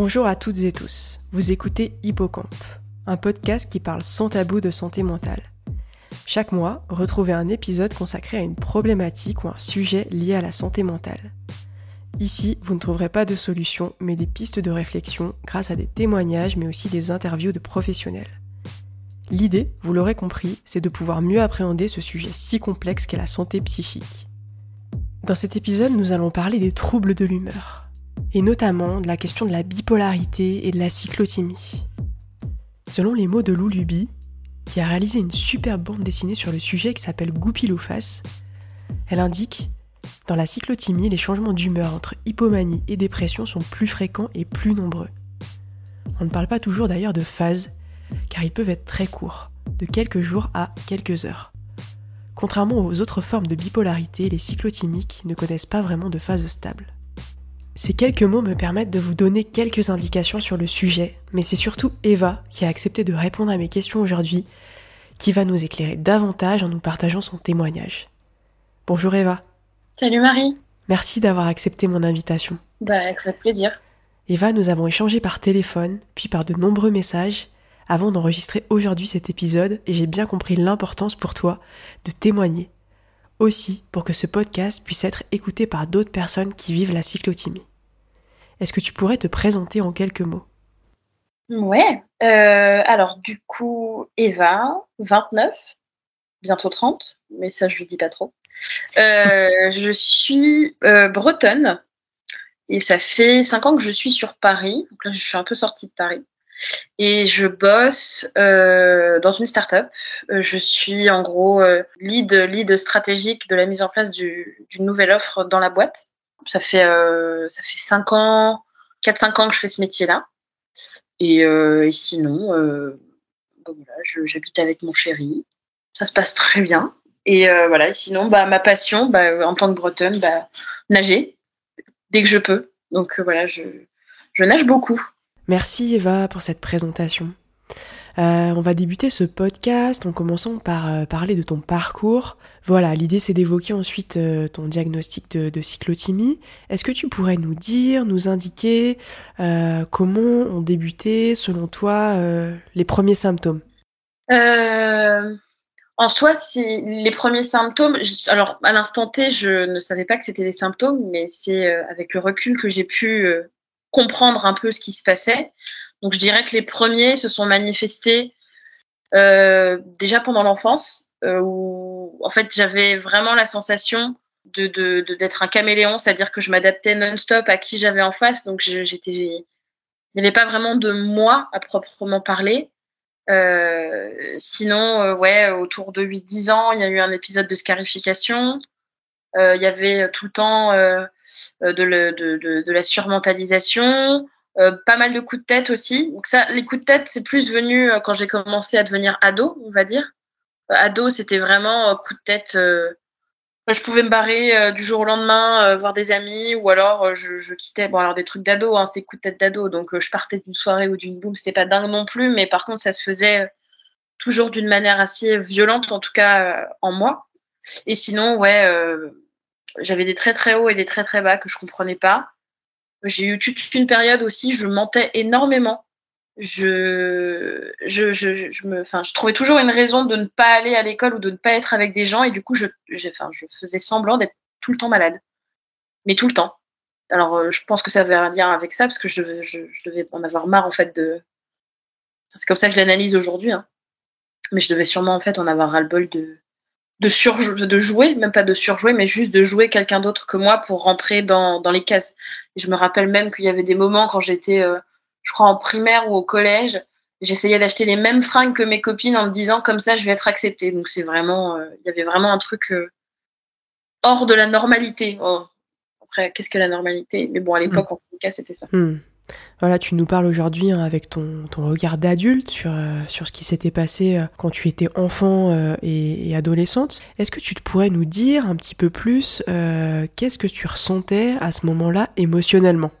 Bonjour à toutes et tous. Vous écoutez Hippocampe, un podcast qui parle sans tabou de santé mentale. Chaque mois, retrouvez un épisode consacré à une problématique ou un sujet lié à la santé mentale. Ici, vous ne trouverez pas de solution, mais des pistes de réflexion grâce à des témoignages, mais aussi des interviews de professionnels. L'idée, vous l'aurez compris, c'est de pouvoir mieux appréhender ce sujet si complexe qu'est la santé psychique. Dans cet épisode, nous allons parler des troubles de l'humeur et notamment de la question de la bipolarité et de la cyclothymie. Selon les mots de Lou Luby, qui a réalisé une superbe bande dessinée sur le sujet qui s'appelle Goupil elle indique Dans la cyclothymie, les changements d'humeur entre hypomanie et dépression sont plus fréquents et plus nombreux. On ne parle pas toujours d'ailleurs de phases, car ils peuvent être très courts, de quelques jours à quelques heures. Contrairement aux autres formes de bipolarité, les cyclothymiques ne connaissent pas vraiment de phase stable. Ces quelques mots me permettent de vous donner quelques indications sur le sujet, mais c'est surtout Eva qui a accepté de répondre à mes questions aujourd'hui, qui va nous éclairer davantage en nous partageant son témoignage. Bonjour Eva. Salut Marie. Merci d'avoir accepté mon invitation. Bah, avec plaisir. Eva, nous avons échangé par téléphone, puis par de nombreux messages, avant d'enregistrer aujourd'hui cet épisode, et j'ai bien compris l'importance pour toi de témoigner. Aussi pour que ce podcast puisse être écouté par d'autres personnes qui vivent la cyclothymie. Est-ce que tu pourrais te présenter en quelques mots? Ouais. Euh, alors, du coup, Eva, 29, bientôt 30, mais ça, je ne dis pas trop. Euh, je suis euh, bretonne et ça fait 5 ans que je suis sur Paris. Donc là, je suis un peu sortie de Paris. Et je bosse dans une start-up. Je suis en gros lead, lead stratégique de la mise en place d'une nouvelle offre dans la boîte. Ça fait, euh, ça fait 5 ans, 4-5 ans que je fais ce métier-là. Et, euh, sinon, euh, j'habite avec mon chéri. Ça se passe très bien. Et voilà, sinon, bah, ma passion, bah, en tant que bretonne, bah, nager dès que je peux. Donc voilà, je, je nage beaucoup. Merci Eva pour cette présentation. Euh, on va débuter ce podcast en commençant par euh, parler de ton parcours. Voilà, l'idée c'est d'évoquer ensuite euh, ton diagnostic de, de cyclothymie. Est-ce que tu pourrais nous dire, nous indiquer comment ont débuté, selon toi, les premiers symptômes? En soi, c'est les premiers symptômes. Alors, à l'instant T, je ne savais pas que c'était des symptômes, mais c'est avec le recul que j'ai pu comprendre un peu ce qui se passait. Donc je dirais que les premiers se sont manifestés euh, déjà pendant l'enfance, euh, où en fait j'avais vraiment la sensation de d'être un caméléon, c'est-à-dire que je m'adaptais non-stop à qui j'avais en face. Donc j'étais, il n'y avait pas vraiment de moi à proprement parler. Euh, sinon, euh, ouais, autour de 8-10 ans, il y a eu un épisode de scarification. Euh, il y avait tout le temps euh, de, le, de, la surmentalisation. Euh, pas mal de coups de tête aussi. Donc ça, les coups de tête, c'est plus venu euh, quand j'ai commencé à devenir ado, on va dire. Euh, ado, c'était vraiment coup de tête. je pouvais me barrer du jour au lendemain, voir des amis, ou alors je, quittais. Bon, alors des trucs d'ado, hein, c'était coups de tête d'ado, donc je partais d'une soirée ou d'une boum, c'était pas dingue non plus, mais par contre, ça se faisait toujours d'une manière assez violente, en tout cas en moi. Et sinon, ouais, j'avais des très très hauts et des très très bas que je comprenais pas. J'ai eu toute une période aussi, je mentais énormément. Je, je, je, je, me, enfin, je trouvais toujours une raison de ne pas aller à l'école ou de ne pas être avec des gens, et du coup, je, enfin, je faisais semblant d'être tout le temps malade, mais tout le temps. Alors, euh, je pense que ça avait un lien avec ça, parce que je, je, je devais en avoir marre en fait de. C'est comme ça que je l'analyse aujourd'hui, hein. mais je devais sûrement en fait en avoir ras-le-bol de de, de jouer, même pas de surjouer, mais juste de jouer quelqu'un d'autre que moi pour rentrer dans, dans les cases. Et je me rappelle même qu'il y avait des moments quand j'étais, euh, je crois, en primaire ou au collège, j'essayais d'acheter les mêmes fringues que mes copines en me disant comme ça je vais être acceptée. Donc c'est vraiment, euh, il y avait vraiment un truc euh, hors de la normalité. Oh. Après, qu'est-ce que la normalité? Mais bon, à l'époque, mm. en tout cas, c'était ça. Mm. Voilà, tu nous parles aujourd'hui hein, avec ton, regard d'adulte sur, euh, sur ce qui s'était passé euh, quand tu étais enfant euh, et, et, adolescente. Est-ce que tu te pourrais nous dire un petit peu plus qu'est-ce que tu ressentais à ce moment-là émotionnellement?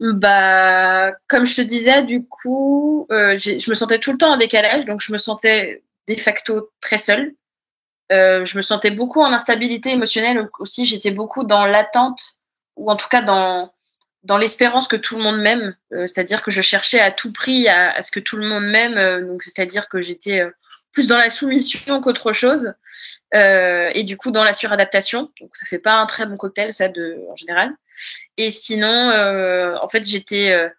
Bah, comme je te disais, du coup, je me sentais tout le temps en décalage, donc je me sentais de facto très seule. je me sentais beaucoup en instabilité émotionnelle aussi. J'étais beaucoup dans l'attente, ou en tout cas dans dans l'espérance que tout le monde m'aime, c'est-à-dire que je cherchais à tout prix à, ce que tout le monde m'aime, donc c'est-à-dire que j'étais plus dans la soumission qu'autre chose, et du coup dans la suradaptation. Donc ça fait pas un très bon cocktail ça de en général. Et sinon, en fait j'étais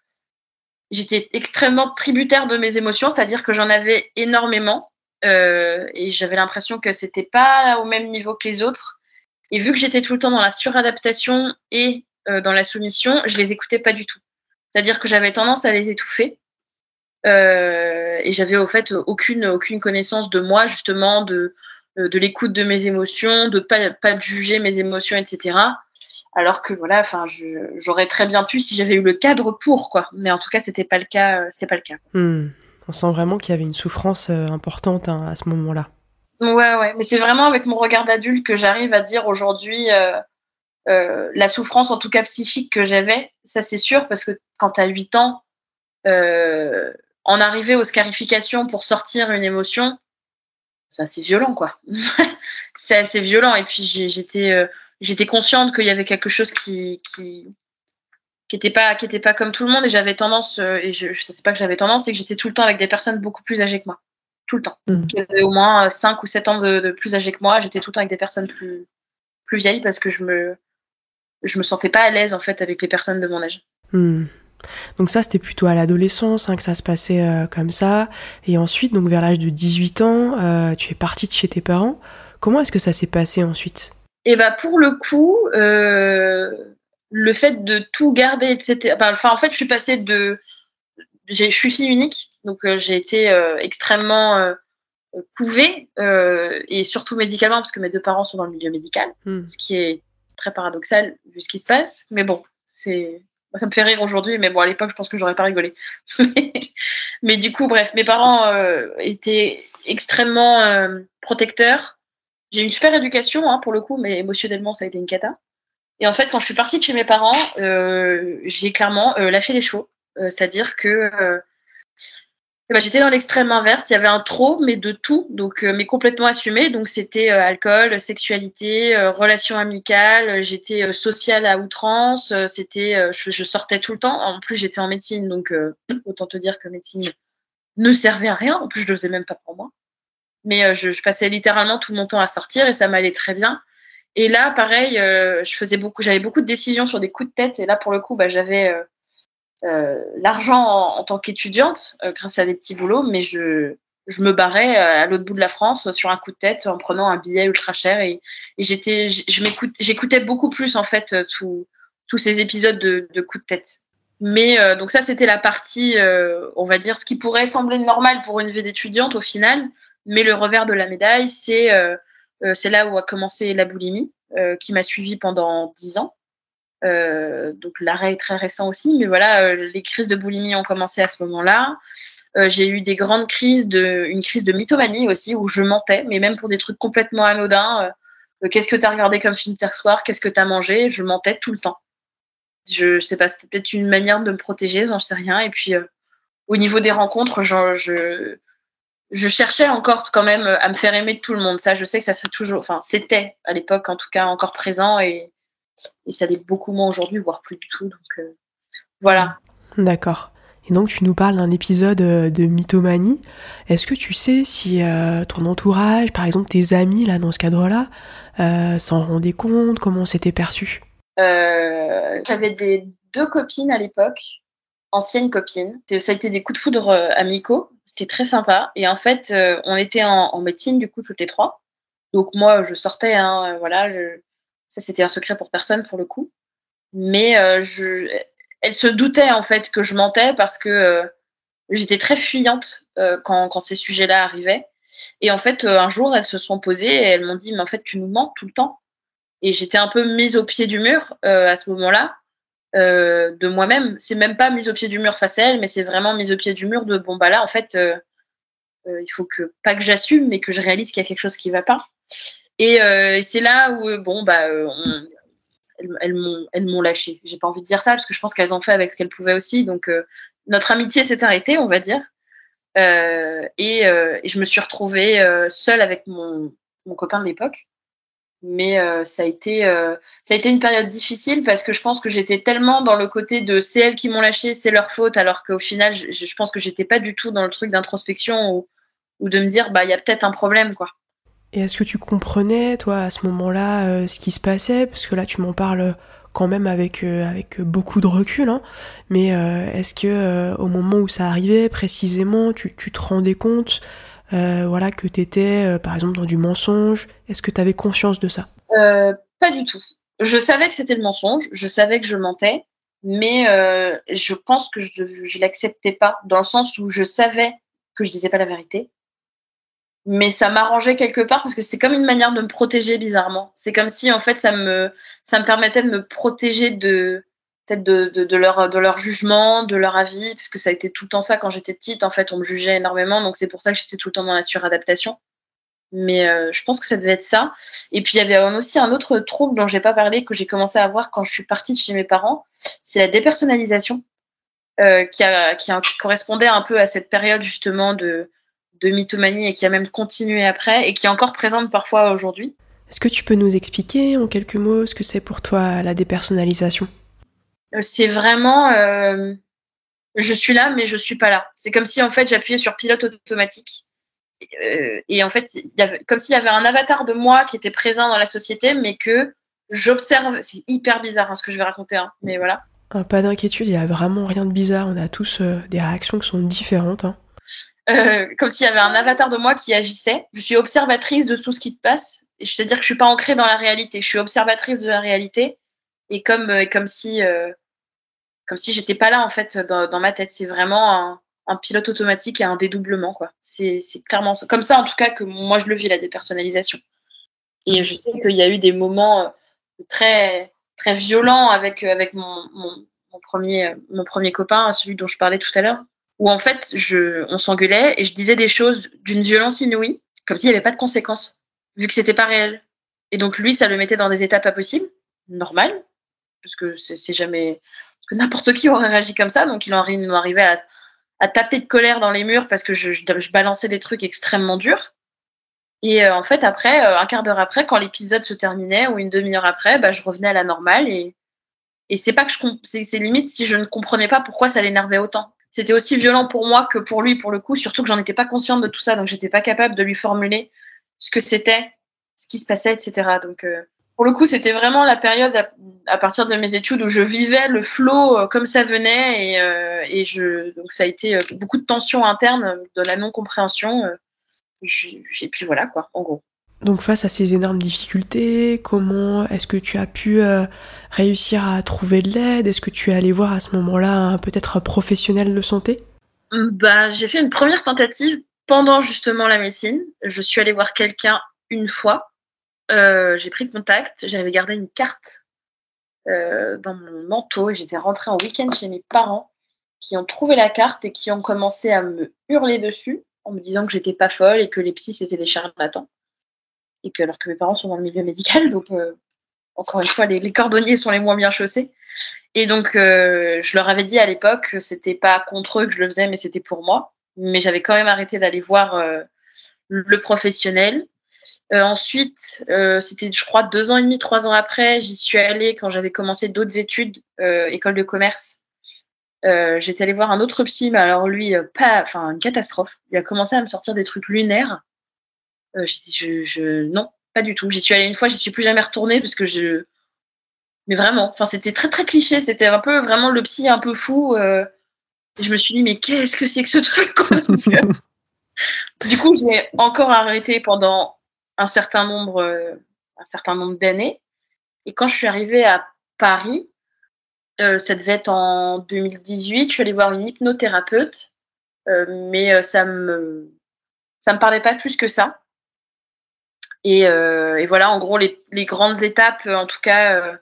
j'étais extrêmement tributaire de mes émotions, c'est-à-dire que j'en avais énormément euh, et j'avais l'impression que c'était pas au même niveau que les autres. Et vu que j'étais tout le temps dans la suradaptation et euh, dans la soumission, je les écoutais pas du tout. C'est-à-dire que j'avais tendance à les étouffer. Euh, et j'avais au fait aucune aucune connaissance de moi justement de de l'écoute de mes émotions, de pas pas juger mes émotions, etc alors que voilà, enfin, j'aurais très bien pu si j'avais eu le cadre pour quoi. Mais en tout cas, c'était pas le cas. Euh, c'était pas le cas. Hmm. On sent vraiment qu'il y avait une souffrance euh, importante hein, à ce moment-là. Ouais, ouais. Mais c'est vraiment avec mon regard d'adulte que j'arrive à dire aujourd'hui euh, la souffrance, en tout cas psychique, que j'avais. Ça, c'est sûr, parce que quand tu as 8 ans, en arriver aux scarifications pour sortir une émotion, c'est assez violent, quoi. c'est assez violent. Et puis j'étais j'étais consciente qu'il y avait quelque chose qui qui qui était pas qui était pas comme tout le monde et j'avais tendance euh, et je, je sais pas que j'avais tendance c'est que j'étais tout le temps avec des personnes beaucoup plus âgées que moi tout le temps mmh. qui avaient au moins 5 ou 7 ans de, plus âgées que moi j'étais tout le temps avec des personnes plus plus vieilles parce que je me je me sentais pas à l'aise en fait avec les personnes de mon âge mmh. Donc ça, c'était plutôt à l'adolescence hein, que ça se passait euh, comme ça. Et ensuite, donc vers l'âge de 18 ans, euh, tu es partie de chez tes parents. Comment est-ce que ça s'est passé ensuite? Et bah pour le coup, euh, le fait de tout garder, etc. Enfin, en fait, je suis passée de, je suis fille unique, donc j'ai été extrêmement couvée et surtout médicalement parce que mes deux parents sont dans le milieu médical, hmm. ce qui est très paradoxal vu ce qui se passe. Mais bon, c'est ça me fait rire aujourd'hui, mais bon, à l'époque, je pense que j'aurais pas rigolé. mais du coup, bref, mes parents étaient extrêmement protecteurs. J'ai une super éducation, hein, pour le coup, mais émotionnellement, ça a été une cata. Et en fait, quand je suis partie de chez mes parents, euh, j'ai clairement euh, lâché les chevaux. Euh, c'est-à-dire que eh ben, j'étais dans l'extrême inverse. Il y avait un trop, mais de tout, donc mais complètement assumé. Donc c'était alcool, sexualité, relations amicales. J'étais sociale à outrance. c'était, je, sortais tout le temps. En plus, j'étais en médecine, donc autant te dire que médecine ne servait à rien. En plus, je le faisais même pas pour moi mais euh, je, je, passais littéralement tout mon temps à sortir et ça m'allait très bien. Et là, pareil, euh, je faisais beaucoup, j'avais beaucoup de décisions sur des coups de tête. Et là, pour le coup, bah, j'avais euh, euh l'argent en, tant qu'étudiante grâce à des petits boulots, mais je, je me barrais à l'autre bout de la France sur un coup de tête en prenant un billet ultra cher. Et, et j'étais, je m'écoute, j'écoutais beaucoup plus en fait tous tous ces épisodes de, de coups de tête. Mais donc ça, c'était la partie, on va dire, ce qui pourrait sembler normal pour une vie d'étudiante au final. Mais le revers de la médaille, c'est euh, euh, c'est là où a commencé la boulimie, euh, qui m'a suivi pendant dix ans. Donc l'arrêt est très récent aussi, mais voilà, les crises de boulimie ont commencé à ce moment-là. j'ai eu des grandes crises une crise de mythomanie aussi où je mentais, mais même pour des trucs complètement anodins. Qu'est-ce que tu as regardé comme film hier soir? Qu'est-ce que tu as mangé? Je mentais tout le temps. Je, je sais pas, c'était peut-être une manière de me protéger, j'en sais rien. Et puis au niveau des rencontres, je, je cherchais encore quand même à me faire aimer de tout le monde. Ça, je sais que ça serait toujours, enfin, c'était à l'époque en tout cas encore présent et, et ça l'est beaucoup moins aujourd'hui, voire plus du tout. Donc euh, voilà. D'accord. Et donc tu nous parles d'un épisode euh, de mythomanie. Est-ce que tu sais si euh, ton entourage, par exemple tes amis là dans ce cadre-là, s'en rendaient compte? Comment c'était perçu? J'avais des deux copines à l'époque ancienne copine. Ça a été des coups de foudre amicaux. C'était très sympa. Et en fait, on était en, médecine, du coup, toutes les trois. Donc moi, je sortais, hein, voilà. Ça, c'était un secret pour personne, pour le coup. Mais je... elle se doutait, en fait, que je mentais parce que j'étais très fuyante quand, quand ces sujets-là arrivaient. Et en fait, un jour, elles se sont posées et elles m'ont dit, mais en fait, tu nous mens tout le temps. Et j'étais un peu mise au pied du mur à ce moment-là. Euh, de moi-même. C'est même pas mise au pied du mur face à elle, mais c'est vraiment mise au pied du mur de bon bah là en fait euh, euh, il faut que pas que j'assume, mais que je réalise qu'il y a quelque chose qui va pas. Et, c'est là où bon bah elles, m'ont elles m'ont lâché. J'ai pas envie de dire ça parce que je pense qu'elles ont fait avec ce qu'elles pouvaient aussi. Donc notre amitié s'est arrêtée, on va dire. Et, et, je me suis retrouvée seule avec mon, mon copain de l'époque Mais ça a été ça a été une période difficile parce que je pense que j'étais tellement dans le côté de c'est elles qui m'ont lâché, c'est leur faute, alors qu'au final je, je, pense que j'étais pas du tout dans le truc d'introspection ou, ou de me dire bah il y a peut-être un problème quoi. Et est-ce que tu comprenais, toi, à ce moment-là, euh, ce qui se passait? Parce que là, tu m'en parles quand même avec, euh, avec beaucoup de recul. Hein. Mais euh, est-ce que au moment où ça arrivait, précisément, tu, tu te rendais compte voilà, que tu étais, par exemple, dans du mensonge? Est-ce que tu avais conscience de ça? Pas du tout. Je savais que c'était le mensonge, je savais que je mentais, mais je pense que je ne l'acceptais pas, dans le sens où je savais que je disais pas la vérité mais ça m'arrangeait quelque part parce que c'est comme une manière de me protéger bizarrement. C'est comme si en fait ça me ça me permettait de me protéger de peut-être de, de, de, leur de leur jugement, de leur avis, parce que ça a été tout le temps ça quand j'étais petite. En fait, on me jugeait énormément, donc c'est pour ça que j'étais tout le temps dans la suradaptation. Mais euh, je pense que ça devait être ça. Et puis il y avait aussi un autre trouble dont j'ai pas parlé que j'ai commencé à avoir quand je suis partie de chez mes parents, c'est la dépersonnalisation, euh, qui, a, qui, a, qui correspondait un peu à cette période justement de de mythomanie et qui a même continué après et qui est encore présente parfois aujourd'hui. Est-ce que tu peux nous expliquer en quelques mots ce que c'est pour toi la dépersonnalisation? Euh, C'est vraiment euh, je suis là mais je suis pas là. C'est comme si en fait j'appuyais sur pilote automatique euh, et en fait y avait, comme s'il y avait un avatar de moi qui était présent dans la société mais que j'observe. C'est hyper bizarre hein, ce que je vais raconter, hein, mais voilà. pas d'inquiétude, il y a vraiment rien de bizarre. On a tous des réactions qui sont différentes. Hein. Euh, comme s'il y avait un avatar de moi qui agissait. Je suis observatrice de tout ce qui te passe. Et je veux dire que je suis pas ancrée dans la réalité. Je suis observatrice de la réalité. Et comme, euh, comme si, euh, comme si j'étais pas là en fait dans, dans ma tête. C'est vraiment un, un, pilote automatique et un dédoublement quoi. C'est, clairement ça. comme ça en tout cas que moi je le vis la dépersonnalisation. Et je sais qu'il y a eu des moments très très violents avec avec mon, mon, mon premier mon premier copain, celui dont je parlais tout à l'heure où en fait, je, on s'engueulait et je disais des choses d'une violence inouïe, comme s'il n'y avait pas de conséquences, vu que c'était pas réel. Et donc lui, ça le mettait dans des états pas possibles, normal, parce que c'est jamais, parce que n'importe qui aurait réagi comme ça, donc il en arrivait à, taper de colère dans les murs parce que je, je, balançais des trucs extrêmement durs. Et euh, en fait, après, euh, un quart d'heure après, quand l'épisode se terminait ou une demi-heure après, bah, je revenais à la normale et et c'est pas que je c'est limite si je ne comprenais pas pourquoi ça l'énervait autant c'était aussi violent pour moi que pour lui, pour le coup, surtout que j'en étais pas consciente de tout ça, donc j'étais pas capable de lui formuler ce que c'était, ce qui se passait, etc. Donc, euh, pour le coup, c'était vraiment la période à, partir de mes études où je vivais le flot euh, comme ça venait et, euh, et je, donc ça a été beaucoup de tensions internes, de la non-compréhension. et puis voilà, quoi, en gros. Donc face à ces énormes difficultés, comment est-ce que tu as pu euh, réussir à trouver de l'aide? Est-ce que tu es allé voir à ce moment-là peut-être un professionnel de santé? Bah, J'ai fait une première tentative pendant justement la médecine. Je suis allée voir quelqu'un une fois. Euh, j'ai pris contact, j'avais gardé une carte euh, dans mon manteau et j'étais rentrée en week-end chez mes parents qui ont trouvé la carte et qui ont commencé à me hurler dessus en me disant que j'étais pas folle et que les psys c'était des charlatans et que alors que mes parents sont dans le milieu médical, donc euh, encore une fois, les, cordonniers sont les moins bien chaussés. Et donc, euh, je leur avais dit à l'époque que c'était pas contre eux que je le faisais, mais c'était pour moi. Mais j'avais quand même arrêté d'aller voir euh, le professionnel. ensuite, c'était, je crois, deux ans et demi, trois ans après, j'y suis allée quand j'avais commencé d'autres études, école de commerce. j'étais allée voir un autre psy, mais alors lui, pas, enfin, une catastrophe. Il a commencé à me sortir des trucs lunaires. Euh, je, je, non, pas du tout. J'y suis allée une fois, j'y suis plus jamais retournée parce que je. Mais vraiment, enfin, c'était très très cliché. C'était un peu vraiment le psy un peu fou. Euh, et je me suis dit, mais qu'est-ce que c'est que ce truc Du coup, j'ai encore arrêté pendant un certain nombre, euh, un certain nombre d'années. Et quand je suis arrivée à Paris, ça devait être en 2018, je suis allée voir une hypnothérapeute, mais ça me ça me parlait pas plus que ça. Et, euh, et, voilà, en gros, les, les, grandes étapes, en tout cas, euh,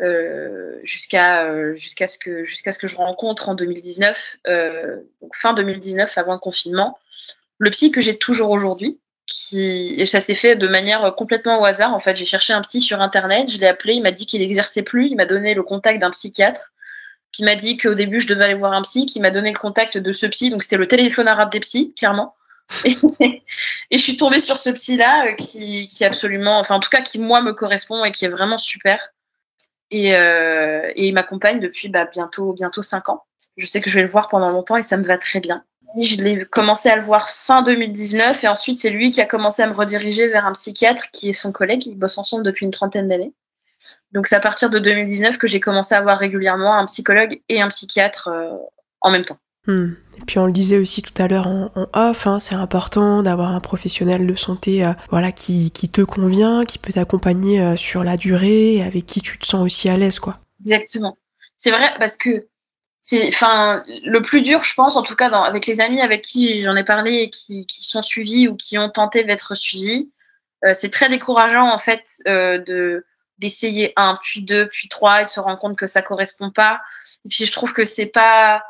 euh jusqu'à euh, jusqu'à ce que jusqu'à ce que je rencontre en 2019, euh, donc fin 2019, avant le confinement, le psy que j'ai toujours aujourd'hui. Qui, et ça s'est fait de manière complètement au hasard. En fait, j'ai cherché un psy sur internet, je l'ai appelé, il m'a dit qu'il n'exerçait plus, il m'a donné le contact d'un psychiatre qui m'a dit qu'au début je devais aller voir un psy, qui m'a donné le contact de ce psy, donc c'était le téléphone arabe des psys, clairement. Et, je suis tombée sur ce psy-là qui, qui absolument, enfin en tout cas qui moi me correspond et qui est vraiment super. Et, et il m'accompagne depuis bah, bientôt bientôt cinq ans. Je sais que je vais le voir pendant longtemps et ça me va très bien. Je l'ai commencé à le voir fin 2019 et ensuite c'est lui qui a commencé à me rediriger vers un psychiatre qui est son collègue. Ils bossent ensemble depuis une trentaine d'années. Donc c'est à partir de 2019 que j'ai commencé à voir régulièrement un psychologue et un psychiatre euh, en même temps. Hmm. Et puis on le disait aussi tout à l'heure en, off, hein, c'est important d'avoir un professionnel de santé euh, voilà, qui, qui, te convient, qui peut t'accompagner euh, sur la durée, avec qui tu te sens aussi à l'aise. quoi. Exactement. C'est vrai parce que enfin le plus dur je pense en tout cas dans, avec les amis avec qui j'en ai parlé et qui, qui sont suivis ou qui ont tenté d'être suivis euh, c'est très décourageant en fait de d'essayer un puis deux puis trois et de se rendre compte que ça correspond pas et puis je trouve que c'est pas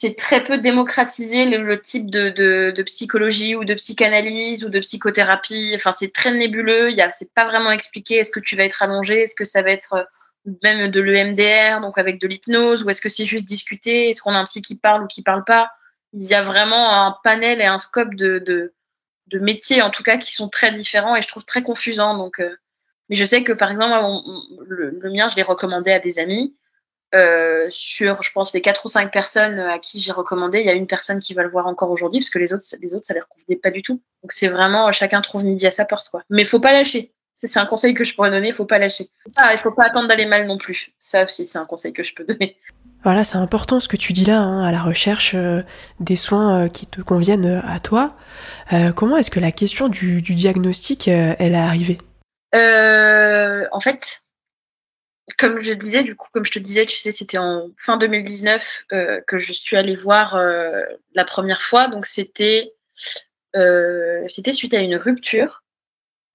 c'est très peu démocratisé le, type de, psychologie ou de psychanalyse ou de psychothérapie. Enfin c'est très nébuleux il c'est pas vraiment expliqué. Est-ce que tu vas être allongé? Est-ce que ça va être même de l'EMDR, donc avec de l'hypnose, ou est-ce que c'est juste discuter? Est-ce qu'on a un psy qui parle ou qui parle pas? Il y a vraiment un panel et un scope de, métiers, en tout cas, qui sont très différents et je trouve très confusant. Donc, euh, mais je sais que, par exemple, le, mien, je l'ai recommandé à des amis. Euh, sur, je pense, les quatre ou cinq personnes à qui j'ai recommandé, il y a une personne qui va le voir encore aujourd'hui, parce que les autres, les autres, ça les convenait pas du tout. Donc c'est vraiment chacun trouve midi à sa porte, quoi. Mais faut pas lâcher c'est un conseil que je pourrais donner, il faut pas lâcher. Ah, il faut pas attendre d'aller mal non plus. Ça aussi, c'est un conseil que je peux donner. Voilà, c'est important ce que tu dis là, hein, à la recherche euh, des soins euh, qui te conviennent euh, à toi. comment est-ce que la question du, diagnostic, elle est arrivée? En fait, comme je disais, du coup, comme je te disais, tu sais, c'était en fin 2019 que je suis allée voir la première fois. Donc c'était c'était suite à une rupture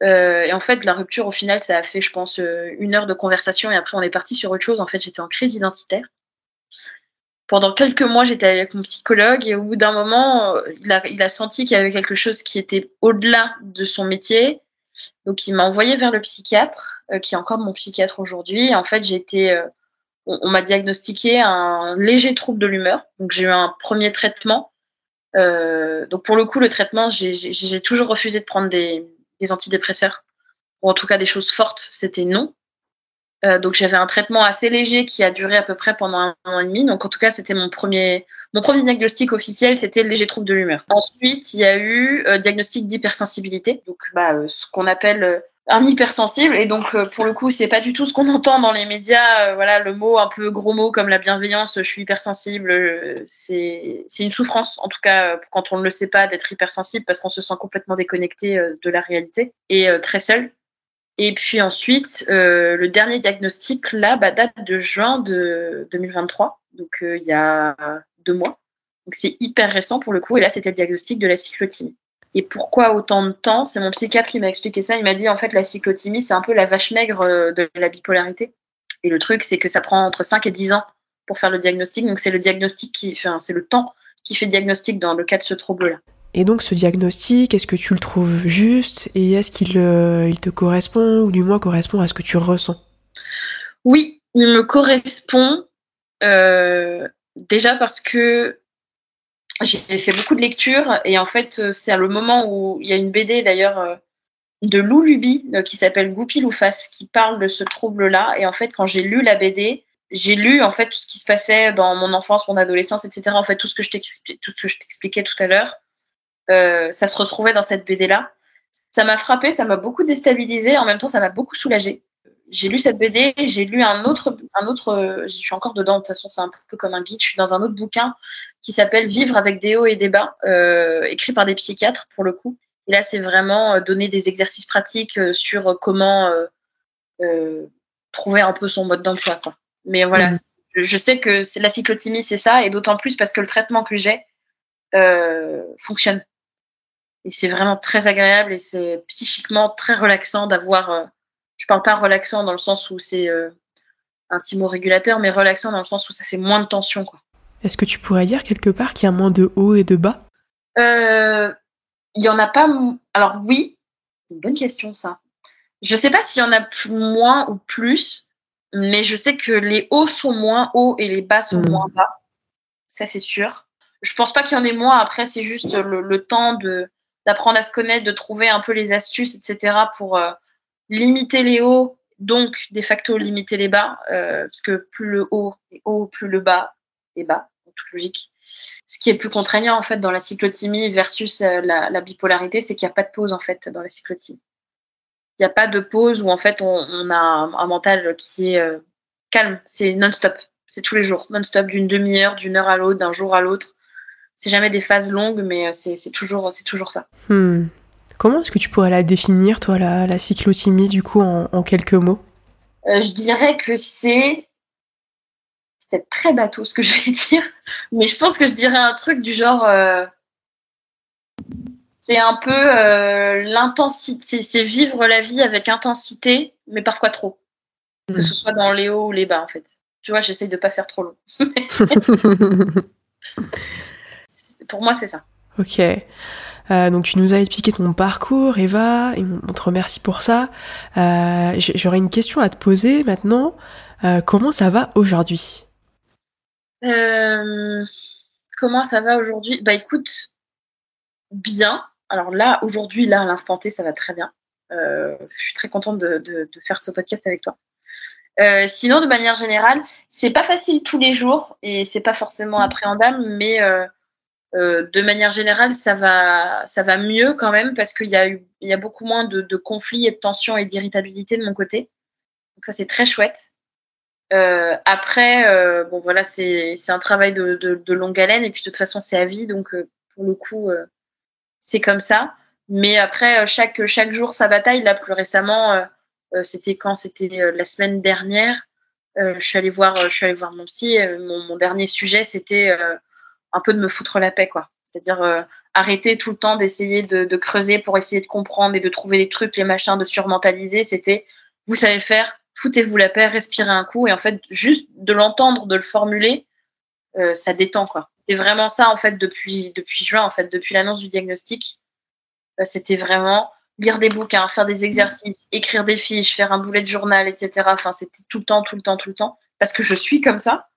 euh, et en fait, la rupture, au final, ça a fait, je pense, euh, une heure de conversation et après, on est parti sur autre chose. En fait, j'étais en crise identitaire. Pendant quelques mois, j'étais avec mon psychologue et au bout d'un moment, il a, il a senti qu'il y avait quelque chose qui était au-delà de son métier. Donc, il m'a envoyé vers le psychiatre, euh, qui est encore mon psychiatre aujourd'hui. En fait, j'ai été, on, on m'a diagnostiqué un léger trouble de l'humeur. Donc, j'ai eu un premier traitement. donc, pour le coup, le traitement, j'ai toujours refusé de prendre des antidépresseurs, ou en tout cas des choses fortes, c'était non. Euh, donc j'avais un traitement assez léger qui a duré à peu près pendant un an et demi. Donc en tout cas c'était mon premier mon premier diagnostic officiel, c'était le léger trouble de l'humeur. Ensuite il y a eu euh, diagnostic d'hypersensibilité, donc bah, euh, ce qu'on appelle un hypersensible. Et donc pour le coup c'est pas du tout ce qu'on entend dans les médias. Voilà le mot un peu gros mot comme la bienveillance je suis hypersensible c'est c'est une souffrance en tout cas quand on ne le sait pas d'être hypersensible parce qu'on se sent complètement déconnecté de la réalité. Et très seul et puis ensuite le dernier diagnostic là bah, date de juin de 2023 donc il y a deux mois donc c'est hyper récent pour le coup et là c'était le diagnostic de la cyclotimie et pourquoi autant de temps? C'est mon psychiatre qui m'a expliqué ça. Il m'a dit en fait la cyclotimie, c'est un peu la vache maigre euh, de la bipolarité. Et le truc, c'est que ça prend entre 5 et 10 ans pour faire le diagnostic. Donc c'est le diagnostic qui, enfin, c'est le temps qui fait diagnostic dans le cas de ce trouble-là. Et donc ce diagnostic, est-ce que tu le trouves juste et est-ce qu'il euh, te correspond ou du moins correspond à ce que tu ressens? Oui, il me correspond euh, déjà parce que j'ai fait beaucoup de lectures et en fait, euh, c'est le moment où il y a une BD d'ailleurs de Lou Luby qui s'appelle Goupil Loufas qui parle de ce trouble-là. Et en fait, quand j'ai lu la BD, j'ai lu en fait tout ce qui se passait dans mon enfance, mon adolescence, etc. En fait, tout ce que je t'expliquais tout à l'heure, euh, ça se retrouvait dans cette BD-là. Ça m'a frappé, ça m'a beaucoup déstabilisé. En même temps, ça m'a beaucoup soulagé j'ai lu cette BD, j'ai lu un autre, un autre, euh, je suis encore dedans, de toute façon c'est un peu comme un guide, je suis dans un autre bouquin qui s'appelle Vivre avec des hauts et des bas, euh, écrit par des psychiatres pour le coup. Et là c'est vraiment euh, donner des exercices pratiques sur comment trouver un peu son mode d'emploi. Quoi. Mais voilà, mmh. je, sais que c'est la cyclotimie, c'est ça, et d'autant plus parce que le traitement que j'ai fonctionne. Et c'est vraiment très agréable et c'est psychiquement très relaxant d'avoir je parle pas relaxant dans le sens où c'est euh, un timo-régulateur, mais relaxant dans le sens où ça fait moins de tension. Quoi. Est-ce que tu pourrais dire quelque part qu'il y a moins de haut et de bas? Euh, Il y en a pas. Alors oui, c'est une bonne question ça. Je sais pas s'il y en a plus, moins ou plus, mais je sais que les hauts sont moins hauts et les bas sont hmm. moins bas. Ça c'est sûr. je pense pas qu'il y en ait moins. Après, c'est juste le, temps de d'apprendre à se connaître, de trouver un peu les astuces, etc. pour euh, limiter les hauts, donc de facto limiter les bas, euh, parce que plus le haut est haut, plus le bas est bas, en toute logique. Ce qui est plus contraignant en fait dans la cyclothymie versus euh, la, bipolarité, c'est qu'il n'y a pas de pause en fait dans la cyclothymie. Il n'y a pas de pause où en fait on, a un, mental qui est calme, c'est non-stop, c'est tous les jours, non-stop, d'une demi-heure, d'une heure à l'autre, d'un jour à l'autre c'est jamais des phases longues, mais euh, c'est toujours, toujours ça. Hmm. Comment est-ce que tu pourrais la définir, toi, la, la cyclothymie, du coup, en, quelques mots? Euh, Je dirais que c'est. C'est très bateau ce que je vais dire, mais je pense que je dirais un truc du genre. Euh, c'est un peu l'intensité, c'est vivre la vie avec intensité, mais parfois trop? Que hmm. ce soit dans les hauts ou les bas, en fait. Tu vois, j'essaye de pas faire trop long. pour moi, c'est ça. Ok. Euh, donc tu nous as expliqué ton parcours, Eva, et on te remercie pour ça. Euh, J'aurais une question à te poser maintenant. Euh, comment ça va aujourd'hui? Comment ça va aujourd'hui? Bah écoute, bien. Alors là, aujourd'hui, là, à l'instant T, ça va très bien. Je suis très contente de, de, de, faire ce podcast avec toi. Sinon, de manière générale, c'est pas facile tous les jours et c'est pas forcément appréhendable, mais euh, de manière générale, ça va, ça va mieux quand même parce qu'il y a eu, il y a beaucoup moins de, conflits et de tensions et d'irritabilité de mon côté. Donc ça, c'est très chouette. Euh, après, euh, bon voilà, c'est, un travail de, longue haleine et puis de toute façon, c'est à vie, donc pour le coup, c'est comme ça. Mais après, chaque chaque jour sa bataille. Là, plus récemment, c'était quand C'était la semaine dernière. je suis allée voir, je suis allée voir mon psy. Mon dernier sujet, c'était un peu de me foutre la paix, quoi. C'est-à-dire euh, arrêter tout le temps d'essayer de, creuser pour essayer de comprendre et de trouver les trucs, les machins, de surmentaliser. C'était, vous savez faire, foutez-vous la paix, respirez un coup. Et en fait, juste de l'entendre, de le formuler, euh, ça détend, quoi. C'était vraiment ça, en fait, depuis, depuis juin, en fait, depuis l'annonce du diagnostic. Euh, c'était vraiment lire des bouquins, faire des exercices, écrire des fiches, faire un boulet de journal, etc. Enfin, c'était tout le temps, tout le temps, tout le temps. Parce que je suis comme ça.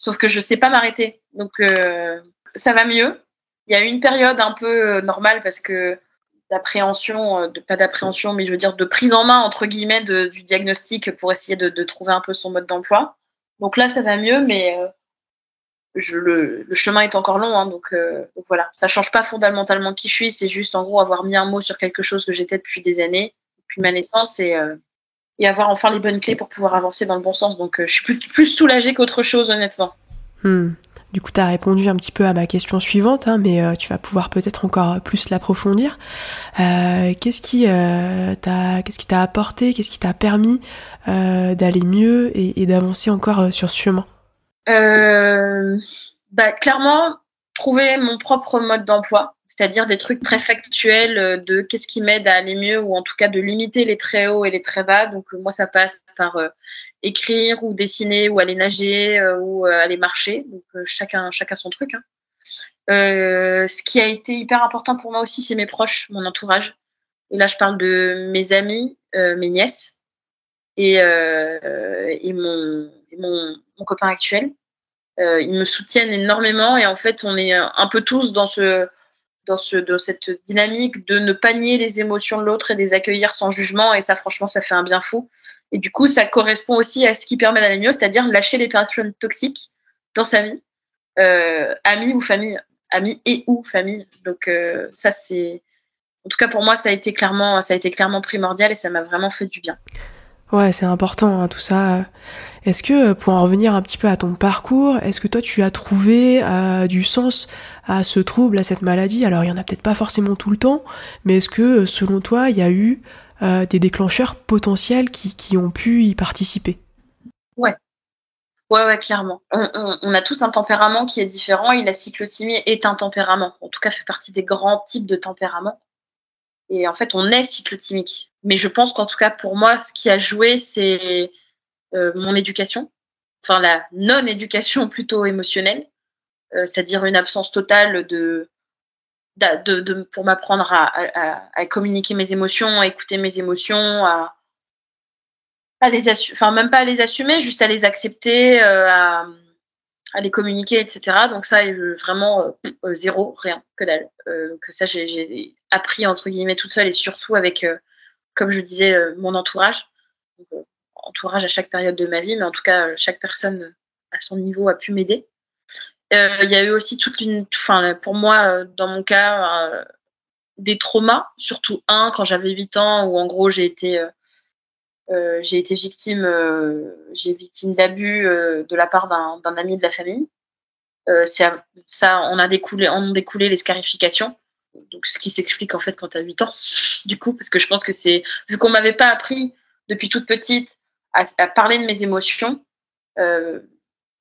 Sauf que je sais pas m'arrêter. Donc euh, ça va mieux. Il y a eu une période un peu euh, normale parce que d'appréhension, euh, pas d'appréhension, mais je veux dire de prise en main entre guillemets du diagnostic pour essayer de, trouver un peu son mode d'emploi. Donc là, ça va mieux, mais je, le, chemin est encore long. Hein, donc, donc, voilà, ça change pas fondamentalement qui je suis. C'est juste en gros avoir mis un mot sur quelque chose que j'étais depuis des années, depuis ma naissance, et, et avoir enfin les bonnes clés pour pouvoir avancer dans le bon sens. Donc euh, je suis plus, plus soulagée qu'autre chose, honnêtement. Hmm. Du coup, tu as répondu un petit peu à ma question suivante, hein, mais euh, tu vas pouvoir peut-être encore plus l'approfondir. Euh, qu'est-ce qui t'a qu'est-ce qui t'a apporté, qu'est-ce qui t'a permis d'aller mieux et, d'avancer encore sur ce chemin? Bah, Clairement, trouver mon propre mode d'emploi c'est-à-dire des trucs très factuels euh, de qu'est-ce qui m'aide à aller mieux ou en tout cas de limiter les très hauts et les très bas. Donc euh, moi ça passe par euh, écrire ou dessiner ou aller nager ou aller marcher. Donc chacun chacun son truc. Hein. ce qui a été hyper important pour moi aussi, c'est mes proches, mon entourage. Et là je parle de mes amis, mes nièces et, et, mon, mon, mon copain actuel. ils me soutiennent énormément et en fait on est un peu tous dans ce dans, ce, cette dynamique de ne pas nier les émotions de l'autre et les accueillir sans jugement. Et ça, franchement, ça fait un bien fou. Et du coup, ça correspond aussi à ce qui permet d'aller mieux, c'est-à-dire lâcher les personnes toxiques dans sa vie, euh, amis ou famille, amis et ou famille. Donc euh, ça, c'est, en tout cas pour moi, ça a été clairement, ça a été clairement primordial et ça m'a vraiment fait du bien. Ouais, c'est important hein, tout ça. Est-ce que pour en revenir un petit peu à ton parcours, est-ce que toi tu as trouvé euh, du sens à ce trouble, à cette maladie? Alors il y en a peut-être pas forcément tout le temps, mais est-ce que selon toi il y a eu euh, des déclencheurs potentiels qui, ont pu y participer? Ouais. Ouais, ouais, clairement. On, a tous un tempérament qui est différent et la cyclothymie est un tempérament. En tout cas, fait partie des grands types de tempéraments. Et en fait, on est cyclotimique. Mais je pense qu'en tout cas, pour moi, ce qui a joué, c'est euh, mon éducation. Enfin, la non-éducation plutôt émotionnelle. Euh, c'est-à-dire une absence totale de, de, de pour m'apprendre à, à, à, communiquer mes émotions, à écouter mes émotions, à, à les enfin même pas à les assumer, juste à les accepter, euh, à, à les communiquer, etc. Donc ça, vraiment zéro, rien, que dalle. donc ça, j'ai appris entre guillemets toute seule et surtout avec, comme je disais, mon entourage. entourage à chaque période de ma vie, mais en tout cas, chaque personne à son niveau a pu m'aider. Il y a eu aussi toute une, enfin, pour moi, dans mon cas, des traumas, surtout un quand j'avais 8 ans, où en gros j'ai été euh, j'ai été victime, euh, victime d'abus euh, de la part d'un ami de la famille. ça, on a découlé, on a découlé les scarifications. Donc, ce qui s'explique en fait quand tu as 8 ans, du coup, parce que je pense que c'est, vu qu'on m'avait pas appris depuis toute petite à, parler de mes émotions,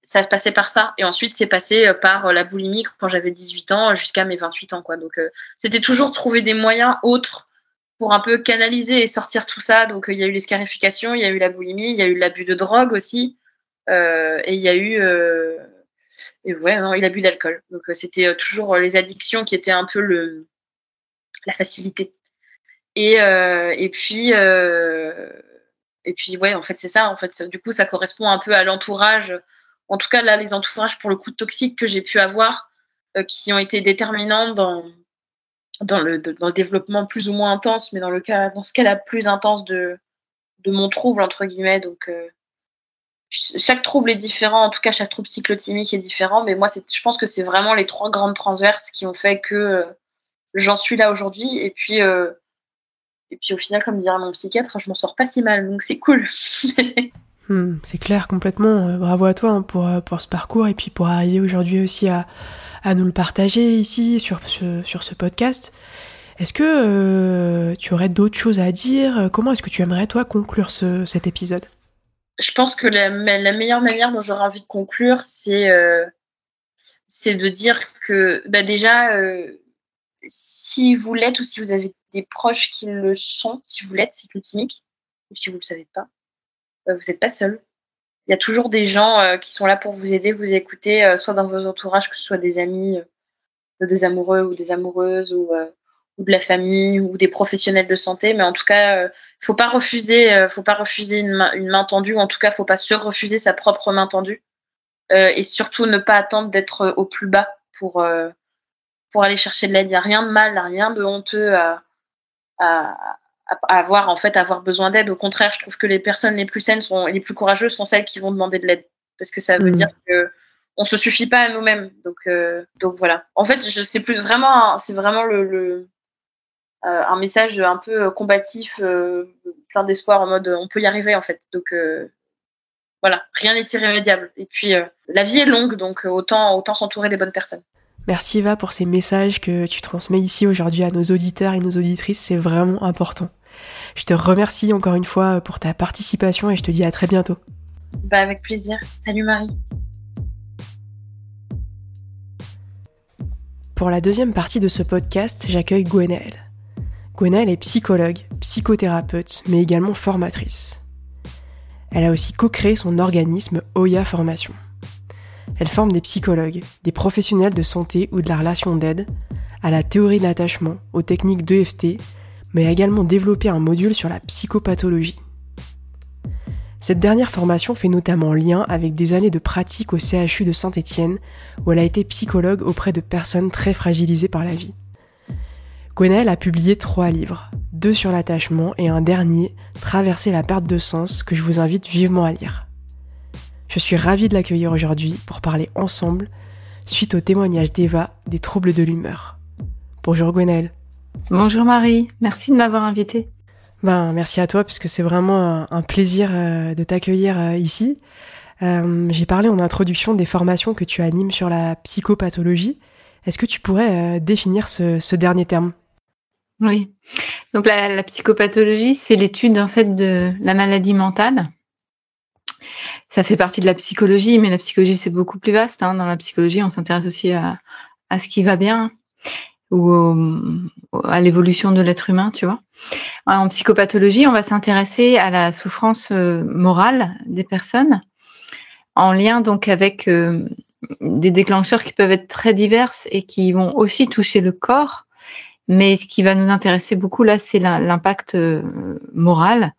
ça se passait par ça. Et ensuite, c'est passé par la boulimie quand j'avais 18 ans jusqu'à mes 28 ans. Quoi. Donc, c'était toujours trouver des moyens autres pour un peu canaliser et sortir tout ça. Donc, euh, il y a eu les scarifications, il y a eu la boulimie, il y a eu l'abus de drogue aussi, euh, et il y a eu, euh, et ouais, non, il a bu d'alcool. Donc, c'était toujours les addictions qui étaient un peu le, la facilité. Et, et puis, et puis, ouais, en fait, c'est ça. En fait, du coup, ça correspond un peu à l'entourage. En tout cas, là, les entourages pour le coup toxique que j'ai pu avoir, qui ont été déterminants dans dans le, dans le développement plus ou moins intense, mais dans le cas, dans ce cas-là plus intense de, de mon trouble, entre guillemets. Donc, euh, chaque trouble est différent, en tout cas, chaque trouble cyclotimique est différent, mais moi, je pense que c'est vraiment les trois grandes transverses qui ont fait que euh, j'en suis là aujourd'hui. Et puis, euh, et puis, au final, comme dirait mon psychiatre, je m'en sors pas si mal, donc c'est cool. Hmm, c'est clair, complètement. bravo à toi hein, pour, pour ce parcours et puis pour arriver aujourd'hui aussi à à nous le partager ici sur ce, sur ce podcast. Est-ce que euh, tu aurais d'autres choses à dire? Comment est-ce que tu aimerais, toi, conclure ce, cet épisode? Je pense que la, la, meilleure manière dont j'aurais envie de conclure, c'est euh, c'est de dire que bah déjà, euh, si vous l'êtes ou si vous avez des proches qui le sont, si vous l'êtes cyclotimique, ou si vous ne le savez pas, vous n'êtes pas seul. Il y a toujours des gens euh, qui sont là pour vous aider, vous écouter, euh, soit dans vos entourages, que ce soit des amis, euh, des amoureux ou des amoureuses, ou, ou, de la famille, ou des professionnels de santé. Mais en tout cas, il faut pas refuser, faut pas refuser une main, une main, tendue, ou en tout cas, faut pas se refuser sa propre main tendue, et surtout ne pas attendre d'être au plus bas pour pour aller chercher de l'aide. Il n'y a rien de mal, rien de honteux à, à, avoir en fait avoir besoin d'aide. Au contraire, je trouve que les personnes les plus saines sont les plus courageuses sont celles qui vont demander de l'aide parce que ça veut mm. dire que on se suffit pas à nous-mêmes. Donc euh, donc voilà. En fait, je c'est plus vraiment c'est vraiment le, le euh, un message un peu combatif, euh, plein d'espoir en mode on peut y arriver en fait. Donc voilà, rien n'est irrémédiable. Et puis la vie est longue, donc autant autant s'entourer des bonnes personnes. Merci Eva pour ces messages que tu transmets ici aujourd'hui à nos auditeurs et nos auditrices, c'est vraiment important. Je te remercie encore une fois pour ta participation et je te dis à très bientôt. Bah avec plaisir. Salut Marie. Pour la deuxième partie de ce podcast, j'accueille Gwenaëlle. Gwenaëlle est psychologue, psychothérapeute, mais également formatrice. Elle a aussi co-créé son organisme Oya Formation. Elle forme des psychologues, des professionnels de santé ou de la relation d'aide, à la théorie d'attachement, aux techniques d'EFT mais a également développé un module sur la psychopathologie. Cette dernière formation fait notamment lien avec des années de pratique au CHU de Saint-Étienne, où elle a été psychologue auprès de personnes très fragilisées par la vie. Gwenaëlle a publié trois livres, deux sur l'attachement et un dernier, Traverser la perte de sens, que je vous invite vivement à lire. Je suis ravie de l'accueillir aujourd'hui pour parler ensemble, suite au témoignage d'Eva des troubles de l'humeur. Bonjour Gwenaëlle. Bonjour Marie, merci de m'avoir invitée. Ben, merci à toi puisque c'est vraiment un, plaisir euh, de t'accueillir euh, ici. Euh, j'ai parlé en introduction des formations que tu animes sur la psychopathologie. Est-ce que tu pourrais définir ce, dernier terme? Oui. Donc la, psychopathologie, c'est l'étude en fait de la maladie mentale. Ça fait partie de la psychologie, mais la psychologie c'est beaucoup plus vaste. Hein. Dans la psychologie, on s'intéresse aussi à, ce qui va bien ou à l'évolution de l'être humain, tu vois. En psychopathologie, on va s'intéresser à la souffrance euh, morale des personnes en lien donc avec euh, des déclencheurs qui peuvent être très diverses et qui vont aussi toucher le corps, Mais ce qui va nous intéresser beaucoup là, c'est l'impact moral.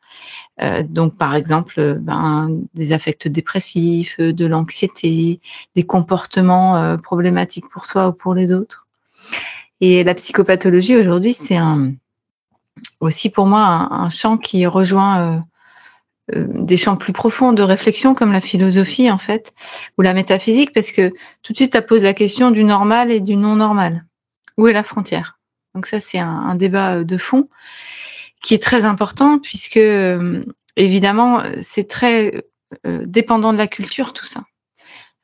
donc, par exemple, ben, des affects dépressifs, de l'anxiété, des comportements problématiques pour soi ou pour les autres. Et la psychopathologie aujourd'hui, c'est aussi pour moi un, champ qui rejoint euh, euh, des champs plus profonds de réflexion comme la philosophie en fait ou la métaphysique parce que tout de suite ça pose la question du normal et du non normal. Où est la frontière? Donc ça c'est un, débat euh, de fond qui est très important puisque évidemment c'est très dépendant de la culture tout ça.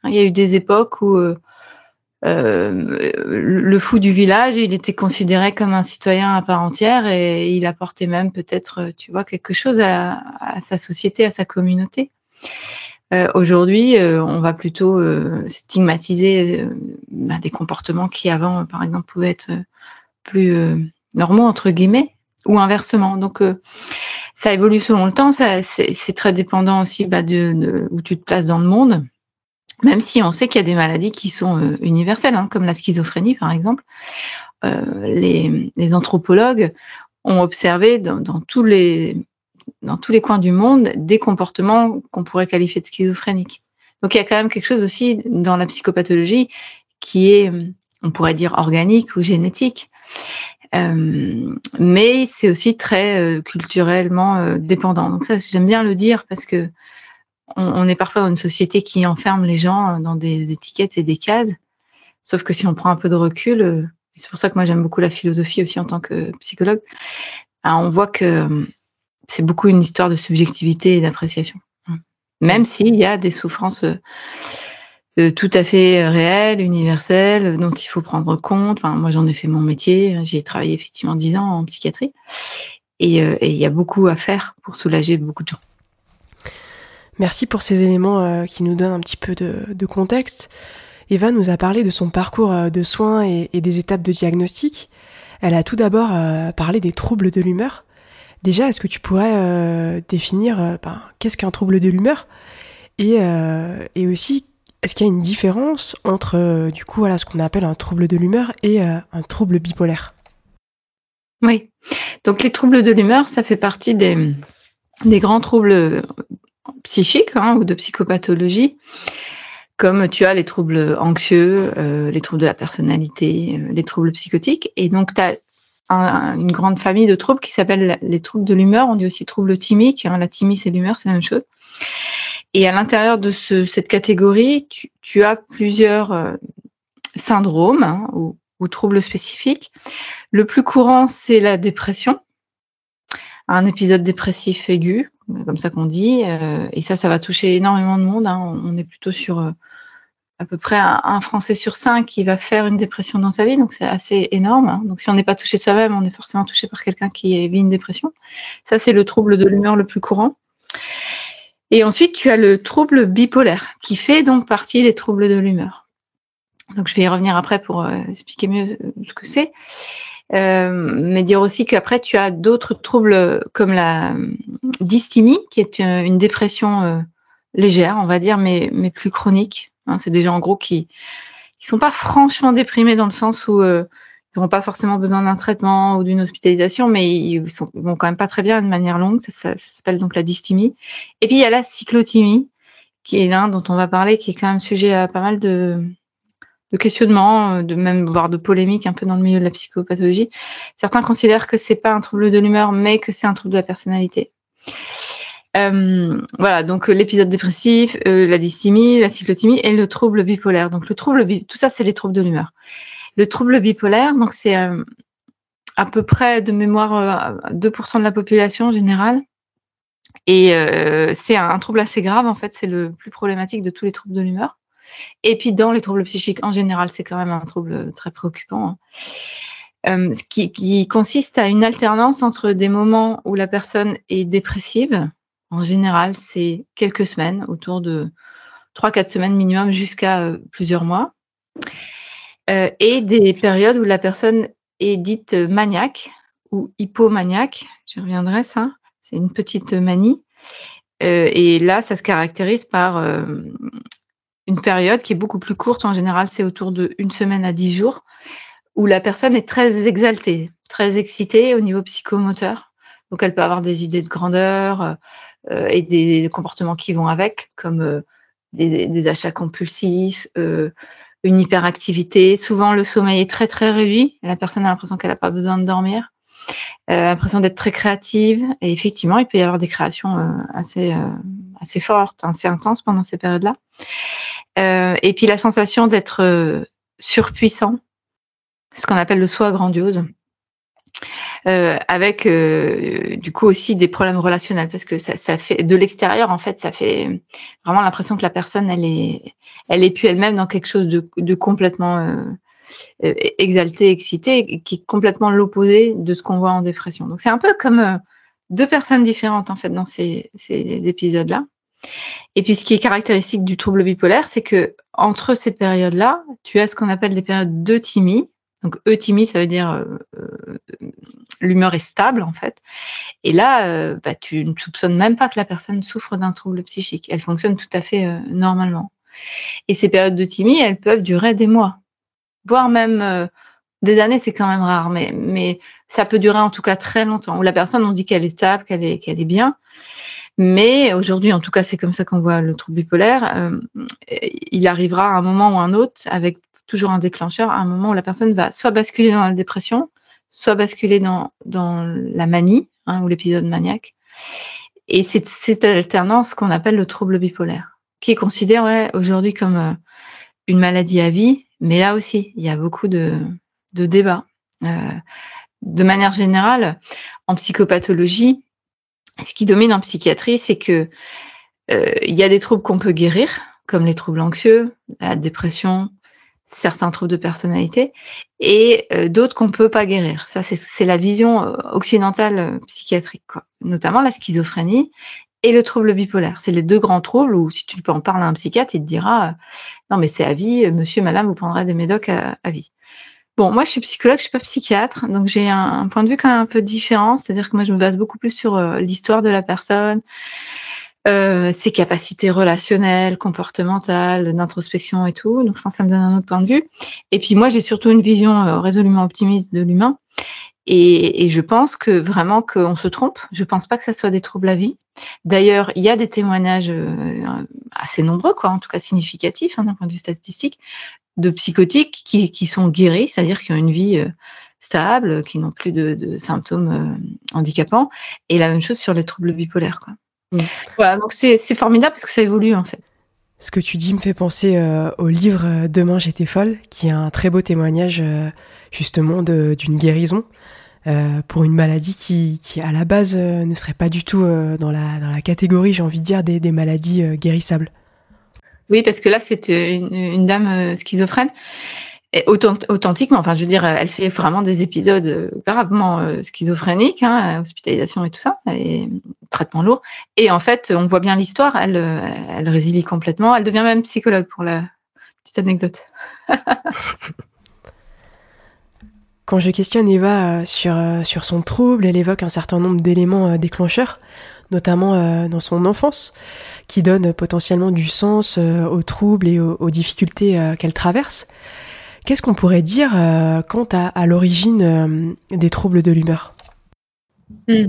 Il y a eu des époques où euh, le fou du village, il était considéré comme un citoyen à part entière et il apportait même peut-être, tu vois, quelque chose à, sa société, à sa communauté. Euh, Aujourd'hui, euh, on va plutôt euh, stigmatiser bah, des comportements qui avant, par exemple, pouvaient être plus normaux entre guillemets, ou inversement. Donc, ça évolue selon le temps. C'est très dépendant aussi bah, de, où tu te places dans le monde. Même si on sait qu'il y a des maladies qui sont euh, universelles, hein, comme la schizophrénie par exemple, euh, les, anthropologues ont observé dans, tous les, dans tous les coins du monde des comportements qu'on pourrait qualifier de schizophréniques. Donc il y a quand même quelque chose aussi dans la psychopathologie qui est, on pourrait dire, organique ou génétique. Euh, mais c'est aussi très euh, culturellement euh, dépendant. Donc ça, j'aime bien le dire parce que on, est parfois dans une société qui enferme les gens dans des étiquettes et des cases. Sauf que si on prend un peu de recul, c'est pour ça que moi j'aime beaucoup la philosophie aussi en tant que psychologue, ben, on voit que c'est beaucoup une histoire de subjectivité et d'appréciation. Même s'il y a des souffrances tout à fait réelles, universelles, dont il faut prendre compte. Enfin, moi j'en ai fait mon métier, j'ai travaillé effectivement dix ans en psychiatrie, et il y a beaucoup à faire pour soulager beaucoup de gens. Merci pour ces éléments euh, qui nous donnent un petit peu de, contexte. Eva nous a parlé de son parcours euh, de soins et, des étapes de diagnostic. Elle a tout d'abord euh, parlé des troubles de l'humeur. Déjà, est-ce que tu pourrais définir ben, qu'est-ce qu'un trouble de l'humeur? Et, et aussi est-ce qu'il y a une différence entre du coup voilà ce qu'on appelle un trouble de l'humeur et un trouble bipolaire? Oui. Donc les troubles de l'humeur, ça fait partie des, grands troubles psychiques hein, ou de psychopathologie, comme tu as les troubles anxieux, euh, les troubles de la personnalité, euh, les troubles psychotiques. Et donc, tu as une grande famille de troubles qui s'appellent les troubles de l'humeur. On dit aussi troubles thymiques. Hein. La thymie, c'est l'humeur, c'est la même chose. Et à l'intérieur de ce, cette catégorie, tu, as plusieurs euh, syndromes hein, ou, ou, troubles spécifiques. Le plus courant, c'est la dépression, un épisode dépressif aigu, comme ça qu'on dit. Euh, et ça, ça va toucher énormément de monde. Hein. On est plutôt sur euh, à peu près un, Français sur cinq qui va faire une dépression dans sa vie, donc c'est assez énorme. Hein. Donc si on n'est pas touché soi-même, on est forcément touché par quelqu'un qui vit une dépression. Ça, c'est le trouble de l'humeur le plus courant. Et ensuite, tu as le trouble bipolaire, qui fait donc partie des troubles de l'humeur. Donc je vais y revenir après pour euh, expliquer mieux ce que c'est. Euh, mais dire aussi qu'après, tu as d'autres troubles comme la dysthymie, qui est une dépression euh, légère, on va dire, mais, plus chronique. Hein, c'est des gens en gros qui qui sont pas franchement déprimés dans le sens où euh, n'auront pas forcément besoin d'un traitement ou d'une hospitalisation, mais ils, sont, vont quand même pas très bien de manière longue. Ça, s'appelle donc la dysthymie. Et puis il y a la cyclothymie, qui est l'un dont on va parler, qui est quand même sujet à pas mal de, de questionnement, euh, de même voire de polémique un peu dans le milieu de la psychopathologie. Certains considèrent que c'est pas un trouble de l'humeur, mais que c'est un trouble de la personnalité. Euh, voilà, donc euh, l'épisode dépressif, la dysthymie, la cyclothymie et le trouble bipolaire. Donc le trouble, tout ça, c'est les troubles de l'humeur. Le trouble bipolaire, donc c'est à peu près de mémoire 2% de la population générale. Et c'est un, trouble assez grave, en fait, c'est le plus problématique de tous les troubles de l'humeur. Et puis dans les troubles psychiques en général, c'est quand même un trouble très préoccupant. Hein. Euh, qui, consiste à une alternance entre des moments où la personne est dépressive, en général c'est quelques semaines, autour de 3-4 semaines minimum jusqu'à euh, plusieurs mois, euh, et des périodes où la personne est dite maniaque ou hypomaniaque, je reviendrai ça, c'est une petite manie. Euh, et là, ça se caractérise par euh, une période qui est beaucoup plus courte. En général, c'est autour de une semaine à dix jours, où la personne est très exaltée. très excitée au niveau psychomoteur. Donc elle peut avoir des idées de grandeur et des comportements qui vont avec, comme des, achats compulsifs, une hyperactivité. Souvent le sommeil est très très réduit. La personne a l'impression qu'elle n'a pas besoin de dormir. Euh, l'impression d'être très créative et effectivement il peut y avoir des créations euh, assez assez fortes, assez intenses pendant ces périodes-là. et puis la sensation d'être surpuissant, ce qu'on appelle le soi grandiose. Euh, avec euh, du coup aussi des problèmes relationnels parce que ça, ça fait de l'extérieur en fait ça fait vraiment l'impression que la personne elle est elle est plus elle-même dans quelque chose de, de complètement euh, euh exalté excité qui est complètement l'opposé de ce qu'on voit en dépression. Donc c'est un peu comme euh, deux personnes différentes en fait dans ces, ces épisodes là et puis ce qui est caractéristique du trouble bipolaire c'est que entre ces périodes là tu as ce qu'on appelle des périodes d'euthymie donc euthymie, ça veut dire euh, euh, l'humeur est stable en fait. Et là, euh, bah, tu ne soupçonnes même pas que la personne souffre d'un trouble psychique. Elle fonctionne tout à fait normalement. Et ces périodes d'euthymie, elles peuvent durer des mois, voire même des années. C'est quand même rare, mais ça peut durer en tout cas très longtemps. Où la personne, on dit qu'elle est stable, qu'elle est bien. Mais aujourd'hui, en tout cas, c'est comme ça qu'on voit le trouble bipolaire. il arrivera à un moment ou un autre avec toujours un déclencheur à un moment où la personne va soit basculer dans la dépression, soit basculer dans, dans la manie hein, ou l'épisode maniaque. Et c'est cette alternance qu'on appelle le trouble bipolaire, qui est considéré aujourd'hui comme euh, une maladie à vie, mais là aussi, il y a beaucoup de, débats. Euh, de manière générale, en psychopathologie, ce qui domine en psychiatrie, c'est que euh, il y a des troubles qu'on peut guérir, comme les troubles anxieux, la dépression, certains troubles de personnalité et euh, d'autres qu'on peut pas guérir. Ça, c'est la vision euh, occidentale euh, psychiatrique, quoi. notamment la schizophrénie et le trouble bipolaire. C'est les deux grands troubles où si tu peux en parler à un psychiatre, il te dira non mais c'est à vie, monsieur, madame, vous prendrez des médocs à, vie. Bon, moi je suis psychologue, je suis pas psychiatre, donc j'ai un, un, point de vue quand même un peu différent, c'est-à-dire que moi je me base beaucoup plus sur l'histoire de la personne, euh, ses capacités relationnelles, comportementales, d'introspection et tout. Donc je pense que ça me donne un autre point de vue. Et puis moi j'ai surtout une vision euh, résolument optimiste de l'humain. Et, et, je pense que vraiment qu'on se trompe. Je pense pas que ça soit des troubles à vie. D'ailleurs, il y a des témoignages euh, assez nombreux, quoi, en tout cas significatifs hein, d'un point de vue statistique, de psychotiques qui, qui sont guéris, c'est-à-dire qui ont une vie stable, qui n'ont plus de, de symptômes handicapants. Et la même chose sur les troubles bipolaires. Quoi. Mm. Voilà, donc c'est formidable parce que ça évolue en fait. Ce que tu dis me fait penser euh, au livre euh, Demain j'étais folle, qui est un très beau témoignage euh, justement d'une guérison pour une maladie qui, qui à la base ne serait pas du tout dans, la, dans la catégorie, j'ai envie de dire, des, des maladies guérissables. Oui, parce que là, c'est une, une, dame schizophrène authentiquement. Enfin, je veux dire, elle fait vraiment des épisodes euh, gravement euh, schizophréniques, hein, hospitalisation et tout ça, et traitement lourd. Et en fait, on voit bien l'histoire. Elle, euh, résilie complètement. Elle devient même psychologue pour la petite anecdote. Quand je questionne Eva sur, sur son trouble, elle évoque un certain nombre d'éléments déclencheurs, notamment dans son enfance, qui donnent potentiellement du sens aux troubles et aux difficultés qu'elle traverse. Qu'est-ce qu'on pourrait dire euh, quant à, l'origine euh, des troubles de l'humeur? Hmm.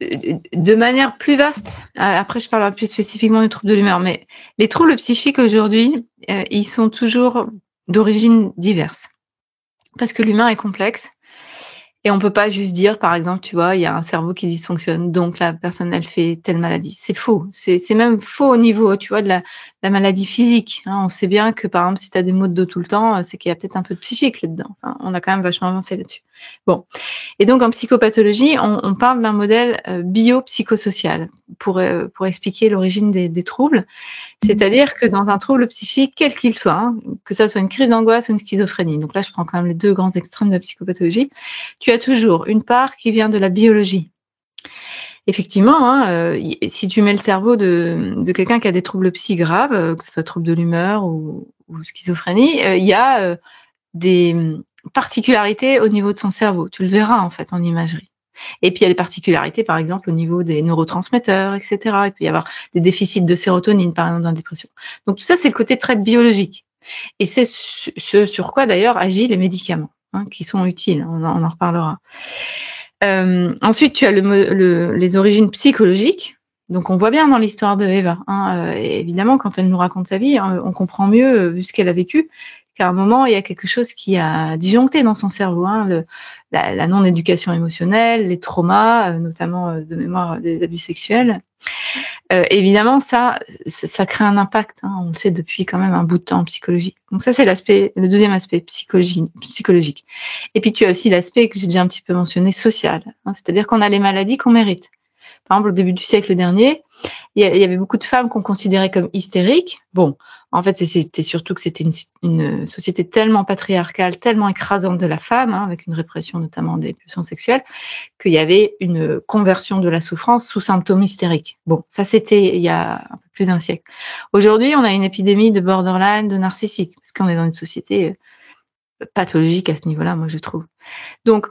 De manière plus vaste, euh, après je parlerai plus spécifiquement des troubles de l'humeur, mais les troubles psychiques aujourd'hui, ils sont toujours d'origine diverse. Parce que l'humain est complexe et on peut pas juste dire, par exemple, tu vois, il y a un cerveau qui dysfonctionne, donc la personne, elle fait telle maladie. C'est faux. C'est même faux au niveau, tu vois, de la, la maladie physique. Hein. On sait bien que, par exemple, si tu as des maux de dos tout le temps, c'est qu'il y a peut-être un peu de psychique là-dedans. Enfin, on a quand même vachement avancé là-dessus. Bon. Et donc, en psychopathologie, on, on parle d'un modèle euh, biopsychosocial pour, euh, pour expliquer l'origine des, des, troubles. C'est-à-dire que dans un trouble psychique, quel qu'il soit, hein, que ça soit une crise d'angoisse ou une schizophrénie, donc là, je prends quand même les deux grands extrêmes de la psychopathologie, tu as toujours une part qui vient de la biologie. Effectivement, hein, euh, si tu mets le cerveau de, quelqu'un qui a des troubles psy graves, euh, que ce soit trouble de l'humeur ou, schizophrénie, euh, il y a des particularités au niveau de son cerveau. Tu le verras en fait en imagerie. Et puis il y a des particularités, par exemple, au niveau des neurotransmetteurs, etc. Il peut y avoir des déficits de sérotonine, par exemple, dans la dépression. Donc tout ça, c'est le côté très biologique. Et c'est ce sur quoi d'ailleurs agissent les médicaments. hein, qui sont utiles. On, en reparlera. Euh, ensuite, tu as le, les origines psychologiques. Donc, on voit bien dans l'histoire de Eva. Hein, euh, évidemment, quand elle nous raconte sa vie, hein, on comprend mieux, vu ce qu'elle a vécu, qu'à un moment, il y a quelque chose qui a disjoncté dans son cerveau. Hein, le, la, non-éducation émotionnelle, les traumas, euh, notamment euh, de mémoire des abus sexuels. Euh, évidemment, ça, ça, crée un impact. Hein, on le sait depuis quand même un bout de temps en psychologie. Donc ça, c'est l'aspect, le deuxième aspect psychologique. Et puis tu as aussi l'aspect que j'ai déjà un petit peu mentionné social. Hein, C'est-à-dire qu'on a les maladies qu'on mérite. Par exemple, au début du siècle dernier, il y avait beaucoup de femmes qu'on considérait comme hystériques. Bon, en fait, c'était surtout que c'était une, société tellement patriarcale, tellement écrasante de la femme, hein, avec une répression notamment des pulsions sexuelles, qu'il y avait une conversion de la souffrance sous symptômes hystériques. Bon, ça c'était il y a un peu plus d'un siècle. Aujourd'hui, on a une épidémie de borderline, de narcissique, parce qu'on est dans une société euh, pathologique à ce niveau-là, moi je trouve. Donc,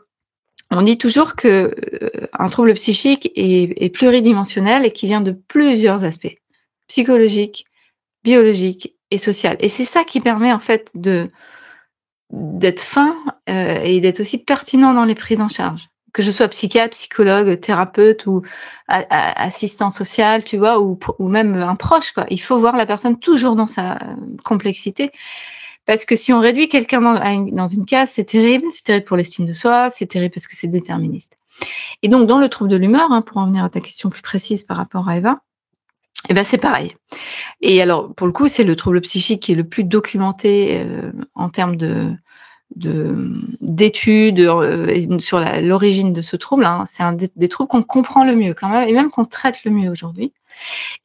on dit toujours que euh, un trouble psychique est, pluridimensionnel et qui vient de plusieurs aspects psychologiques, biologiques et social. Et c'est ça qui permet en fait de d'être fin euh, et d'être aussi pertinent dans les prises en charge. Que je sois psychiatre, psychologue, thérapeute ou assistant social, tu vois, ou, ou même un proche, quoi. Il faut voir la personne toujours dans sa complexité parce que si on réduit quelqu'un dans, une case, c'est terrible. C'est terrible pour l'estime de soi, c'est terrible parce que c'est déterministe. Et donc, dans le trouble de l'humeur, hein, pour en venir à ta question plus précise par rapport à Eva, eh ben c'est pareil. Et alors, pour le coup, c'est le trouble psychique qui est le plus documenté euh, en termes de d'études euh, sur l'origine de ce trouble. Hein. C'est un des, troubles qu'on comprend le mieux quand même, et même qu'on traite le mieux aujourd'hui.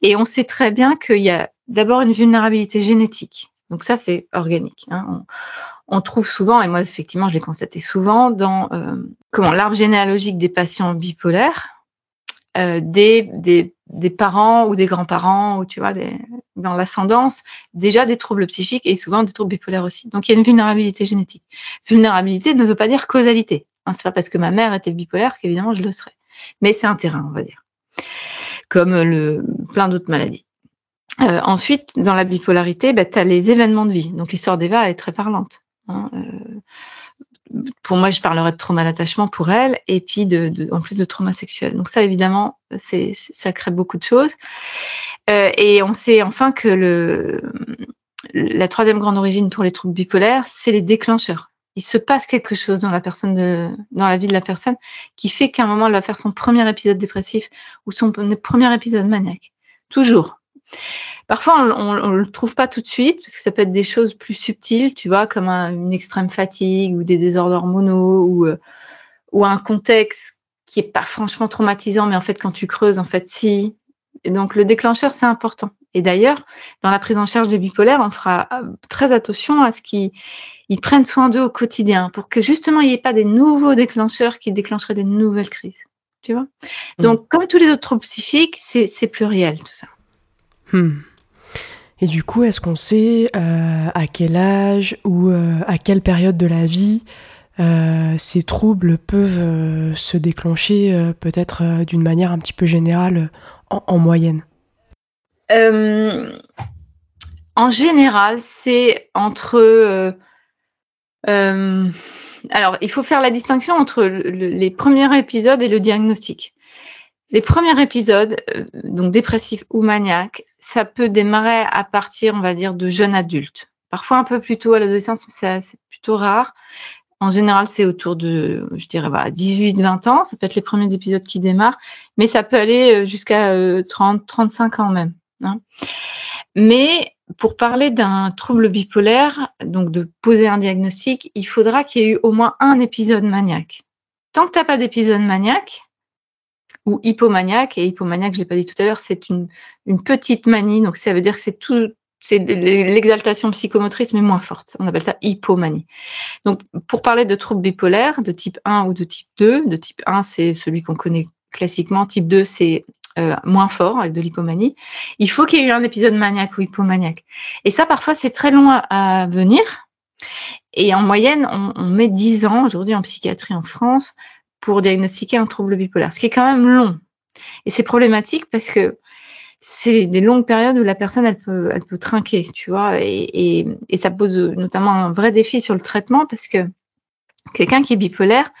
Et on sait très bien qu'il y a d'abord une vulnérabilité génétique. Donc ça, c'est organique. Hein. On, trouve souvent, et moi effectivement, je l'ai constaté souvent, dans euh, comment l'arbre généalogique des patients bipolaires, euh, des, des, des, parents ou des grands-parents, ou tu vois, dans l'ascendance, déjà des troubles psychiques et souvent des troubles bipolaires aussi. Donc il y a une vulnérabilité génétique. Vulnérabilité ne veut pas dire causalité. Hein, c'est pas parce que ma mère était bipolaire qu'évidemment je le serais. Mais c'est un terrain, on va dire. Comme le, plein d'autres maladies. Euh, ensuite, dans la bipolarité, bah, tu as les événements de vie. Donc l'histoire d'Eva est très parlante. Hein, euh, pour moi, je parlerai de trauma d'attachement pour elle, et puis de, en plus de trauma sexuel. Donc ça, évidemment, ça crée beaucoup de choses. Euh, et on sait enfin que la troisième grande origine pour les troubles bipolaires, c'est les déclencheurs. Il se passe quelque chose dans la personne, de, dans la vie de la personne, qui fait qu'à un moment, elle va faire son premier épisode dépressif ou son premier épisode maniaque. Toujours. Parfois, on, ne le trouve pas tout de suite parce que ça peut être des choses plus subtiles, tu vois, comme une extrême fatigue ou des désordres hormonaux ou, euh, ou un contexte qui est pas franchement traumatisant, mais en fait, quand tu creuses, en fait, si. Et donc, le déclencheur, c'est important. Et d'ailleurs, dans la prise en charge des bipolaires, on fera euh, très attention à ce qu'ils prennent soin d'eux au quotidien pour que justement, il n'y ait pas des nouveaux déclencheurs qui déclencheraient des nouvelles crises. Tu vois? Mmh. Donc, comme tous les autres troubles psychiques, c'est pluriel tout ça. Hmm. Et du coup, est-ce qu'on sait euh, à quel âge ou euh, à quelle période de la vie euh, ces troubles peuvent se déclencher peut-être d'une manière un petit peu générale en, moyenne? En général, c'est entre... alors, il faut faire la distinction entre les premiers épisodes et le diagnostic. Les premiers épisodes, donc dépressifs ou maniaques, ça peut démarrer à partir, on va dire, de jeunes adultes. Parfois un peu plus tôt à l'adolescence, mais c'est plutôt rare. En général, c'est autour de, je dirais, 18-20 ans. Ça peut être les premiers épisodes qui démarrent, mais ça peut aller euh, jusqu'à 30, euh, 35 ans même. Hein. Mais pour parler d'un trouble bipolaire, donc de poser un diagnostic, il faudra qu'il y ait eu au moins un épisode maniaque. Tant que tu n'as pas d'épisode maniaque, ou hypomaniaque. Et hypomaniaque, je l'ai pas dit tout à l'heure, c'est une, petite manie. Donc ça veut dire que c'est tout, c'est l'exaltation psychomotrice, mais moins forte. On appelle ça hypomanie. Donc, pour parler de troubles bipolaires de type 1 ou de type 2, de type 1, c'est celui qu'on connaît classiquement. Type 2, c'est euh, moins fort avec de l'hypomanie. Il faut qu'il y ait eu un épisode maniaque ou hypomaniaque. Et ça, parfois, c'est très long à, venir. Et en moyenne, on, on met 10 ans aujourd'hui en psychiatrie en France pour diagnostiquer un trouble bipolaire, ce qui est quand même long. Et c'est problématique parce que c'est des longues périodes où la personne elle peut elle peut trinquer, tu vois, et, et, et, ça pose notamment un vrai défi sur le traitement parce que Quelqu'un qui est bipolaire,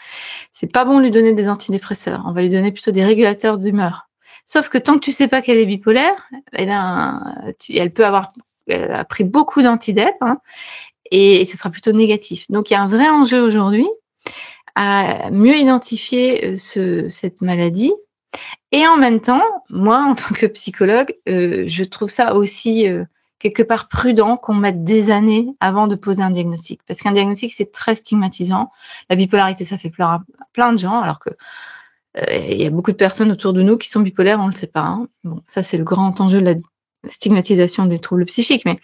c'est pas bon de lui donner des antidépresseurs. On va lui donner plutôt des régulateurs d'humeur. Sauf que tant que tu sais pas qu'elle est bipolaire, eh ben, elle peut avoir pris beaucoup d'antidep hein, et, ce sera plutôt négatif. Donc il y a un vrai enjeu aujourd'hui mieux identifier euh, ce, cette maladie. Et en même temps, moi, en tant que psychologue, euh, je trouve ça aussi euh, quelque part prudent qu'on mette des années avant de poser un diagnostic. Parce qu'un diagnostic, c'est très stigmatisant. La bipolarité, ça fait peur à plein de gens, alors que il y a beaucoup de personnes autour de nous qui sont bipolaires, on ne le sait pas. Hein. Bon, ça, c'est le grand enjeu de la stigmatisation des troubles psychiques. Mais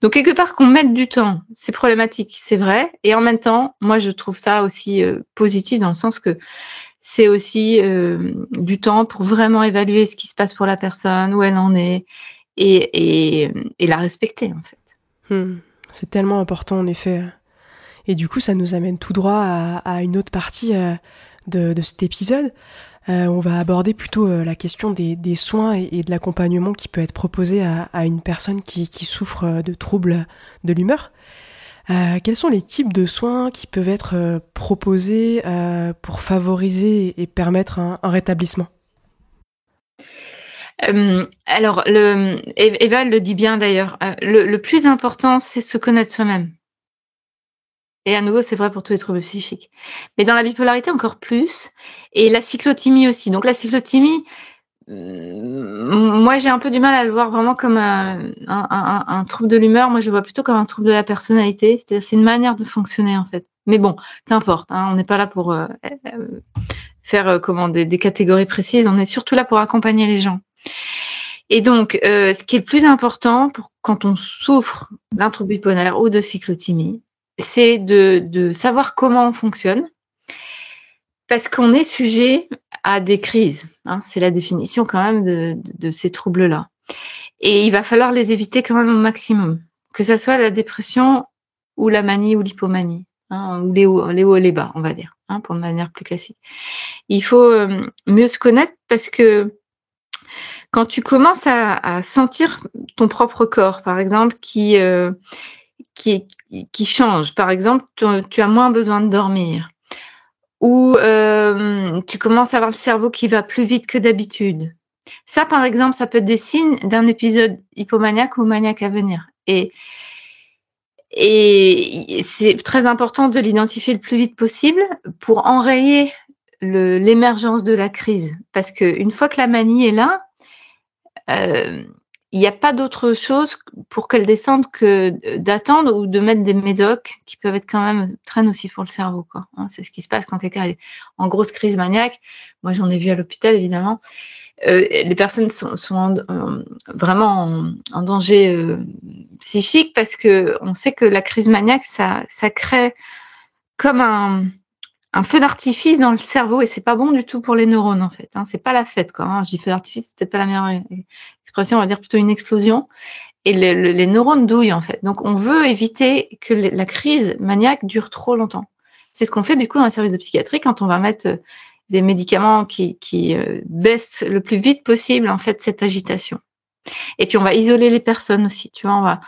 donc quelque part qu'on mette du temps, c'est problématique, c'est vrai. Et en même temps, moi, je trouve ça aussi euh, positif dans le sens que c'est aussi euh, du temps pour vraiment évaluer ce qui se passe pour la personne, où elle en est, et, la respecter en fait. Hmm. C'est tellement important en effet. Et du coup, ça nous amène tout droit à, à une autre partie euh, de, cet épisode. Euh, on va aborder plutôt euh, la question des, soins et, de l'accompagnement qui peut être proposé à, une personne qui, souffre de troubles de l'humeur. Euh, quels sont les types de soins qui peuvent être proposés pour favoriser et permettre un, rétablissement? Euh, alors, Eva le dit bien d'ailleurs, euh, le, le, plus important, c'est se connaître soi-même. Et à nouveau, c'est vrai pour tous les troubles psychiques. Mais dans la bipolarité, encore plus. Et la cyclothymie aussi. Donc la cyclothymie, moi, j'ai un peu du mal à le voir vraiment comme un, un, trouble de l'humeur. Moi, je le vois plutôt comme un trouble de la personnalité. C'est-à-dire, c'est une manière de fonctionner, en fait. Mais bon, qu'importe. Hein, on n'est pas là pour euh, euh faire euh, comment, des, catégories précises. On est surtout là pour accompagner les gens. Et donc, euh, ce qui est le plus important pour quand on souffre d'un trouble bipolaire ou de cyclothymie, c'est de, de savoir comment on fonctionne, parce qu'on est sujet à des crises. Hein, c'est la définition quand même de, de, de ces troubles-là. Et il va falloir les éviter quand même au maximum, que ce soit la dépression ou la manie ou l'hypomanie, hein, ou les hauts, les hauts et les bas, on va dire, hein, pour de manière plus classique. Il faut euh, mieux se connaître parce que quand tu commences à, à, sentir ton propre corps, par exemple, qui, euh, qui, qui change, par exemple, tu, tu, as moins besoin de dormir, ou euh, tu commences à avoir le cerveau qui va plus vite que d'habitude. Ça, par exemple, ça peut être des signes d'un épisode hypomaniaque ou maniaque à venir. Et, et c'est très important de l'identifier le plus vite possible pour enrayer l'émergence de la crise. Parce qu'une fois que la manie est là, euh, il n'y a pas d'autre chose pour qu'elle descende que d'attendre ou de mettre des médocs qui peuvent être quand même très nocifs pour le cerveau. Hein, c'est ce qui se passe quand quelqu'un est en grosse crise maniaque. Moi, j'en ai vu à l'hôpital, évidemment. Euh, les personnes sont, en, vraiment en, en danger euh, psychique parce que on sait que la crise maniaque, ça, ça crée comme un, un feu d'artifice dans le cerveau et c'est pas bon du tout pour les neurones en fait. Hein. C'est pas la fête quoi. Hein. Je dis feu d'artifice, c'est peut-être pas la meilleure expression, on va dire plutôt une explosion. Et les, neurones douillent en fait. Donc on veut éviter que la crise maniaque dure trop longtemps. C'est ce qu'on fait du coup dans le service de psychiatrie quand on va mettre euh, des médicaments qui, euh, baissent le plus vite possible en fait cette agitation. Et puis on va isoler les personnes aussi. Tu vois, on va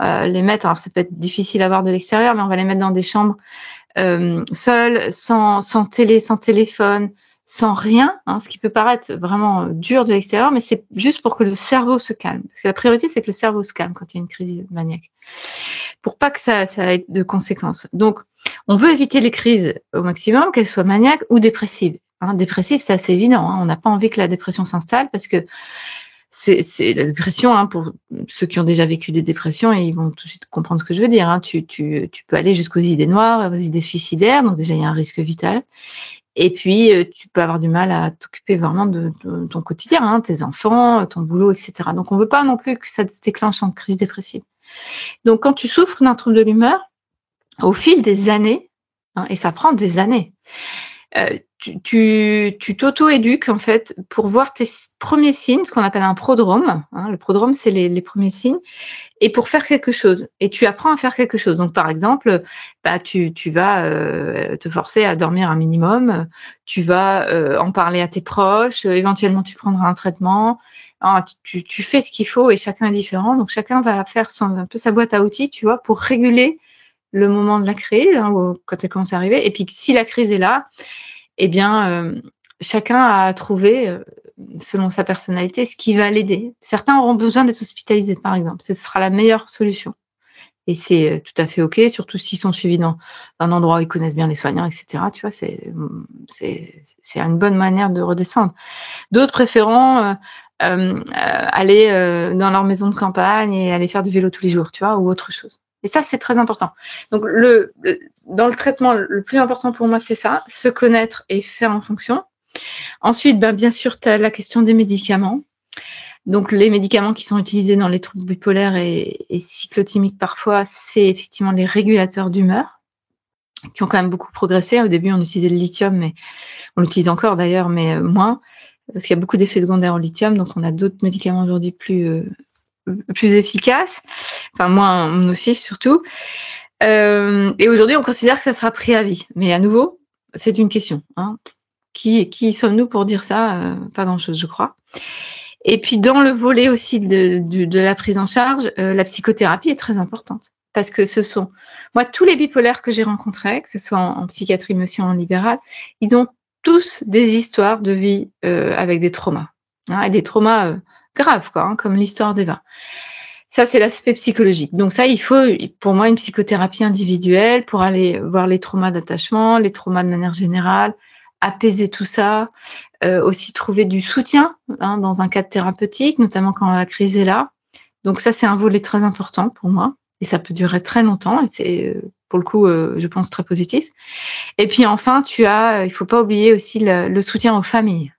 euh, les mettre. Alors ça peut être difficile à voir de l'extérieur, mais on va les mettre dans des chambres euh, seul, sans, télé, sans téléphone, sans rien, hein, ce qui peut paraître vraiment dur de l'extérieur, mais c'est juste pour que le cerveau se calme. Parce que la priorité, c'est que le cerveau se calme quand il y a une crise maniaque, pour pas que ça, ait de conséquences. Donc, on veut éviter les crises au maximum, qu'elles soient maniaques ou dépressives. Hein, c'est assez évident. Hein. On n'a pas envie que la dépression s'installe parce que c'est la dépression, hein, pour ceux qui ont déjà vécu des dépressions, et ils vont tout de suite comprendre ce que je veux dire. Hein. Tu, tu, tu peux aller jusqu'aux idées noires, aux idées suicidaires, donc déjà il y a un risque vital. Et puis, euh, tu peux avoir du mal à t'occuper vraiment de, ton quotidien, hein, tes enfants, ton boulot, etc. Donc, on ne veut pas non plus que ça se déclenche en crise dépressive. Donc, quand tu souffres d'un trouble de l'humeur, au fil des années, hein, et ça prend des années, euh, tu, t'auto-éduques en fait pour voir tes premiers signes, ce qu'on appelle un prodrome. Hein, le prodrome, c'est les, premiers signes, et pour faire quelque chose. Et tu apprends à faire quelque chose. Donc, par exemple, bah, tu, vas euh, te forcer à dormir un minimum, tu vas euh, en parler à tes proches, éventuellement tu prendras un traitement. Hein, tu, tu, fais ce qu'il faut et chacun est différent. Donc, chacun va faire son, un peu sa boîte à outils, tu vois, pour réguler le moment de la crise, hein, quand elle commence à arriver, et puis si la crise est là, eh bien, euh, chacun a trouvé, euh, selon sa personnalité, ce qui va l'aider. Certains auront besoin d'être hospitalisés, par exemple. Ce sera la meilleure solution. Et c'est euh, tout à fait OK, surtout s'ils sont suivis dans, un endroit où ils connaissent bien les soignants, etc. Tu vois, c'est, c'est, une bonne manière de redescendre. D'autres préférant aller dans leur maison de campagne et aller faire du vélo tous les jours, tu vois, ou autre chose. Et ça, c'est très important. Donc, le, dans le traitement, le plus important pour moi, c'est ça, se connaître et faire en fonction. Ensuite, ben, bien sûr, tu as la question des médicaments. Donc, les médicaments qui sont utilisés dans les troubles bipolaires et, et cyclotimiques parfois, c'est effectivement les régulateurs d'humeur, qui ont quand même beaucoup progressé. Au début, on utilisait le lithium, mais on l'utilise encore d'ailleurs, mais euh, moins, parce qu'il y a beaucoup d'effets secondaires au lithium. Donc, on a d'autres médicaments aujourd'hui plus, euh, plus efficace, enfin moins nocif surtout. Euh, et aujourd'hui, on considère que ça sera pris à vie. Mais à nouveau, c'est une question. Hein. Qui, sommes-nous pour dire ça? Euh, Pas grand-chose, je crois. Et puis dans le volet aussi de, de, la prise en charge, euh, la psychothérapie est très importante. Parce que ce sont, moi, tous les bipolaires que j'ai rencontrés, que ce soit en, psychiatrie, mais aussi en libéral, ils ont tous des histoires de vie avec des traumas. Hein, et des traumas grave, quoi, hein, comme l'histoire d'Eva. Ça, c'est l'aspect psychologique. Donc ça, il faut, pour moi, une psychothérapie individuelle pour aller voir les traumas d'attachement, les traumas de manière générale, apaiser tout ça, euh, aussi trouver du soutien hein, dans un cadre thérapeutique, notamment quand la crise est là. Donc ça, c'est un volet très important pour moi et ça peut durer très longtemps et c'est euh, pour le coup, euh, je pense très positif. Et puis enfin, tu as, il faut pas oublier aussi le, soutien aux familles,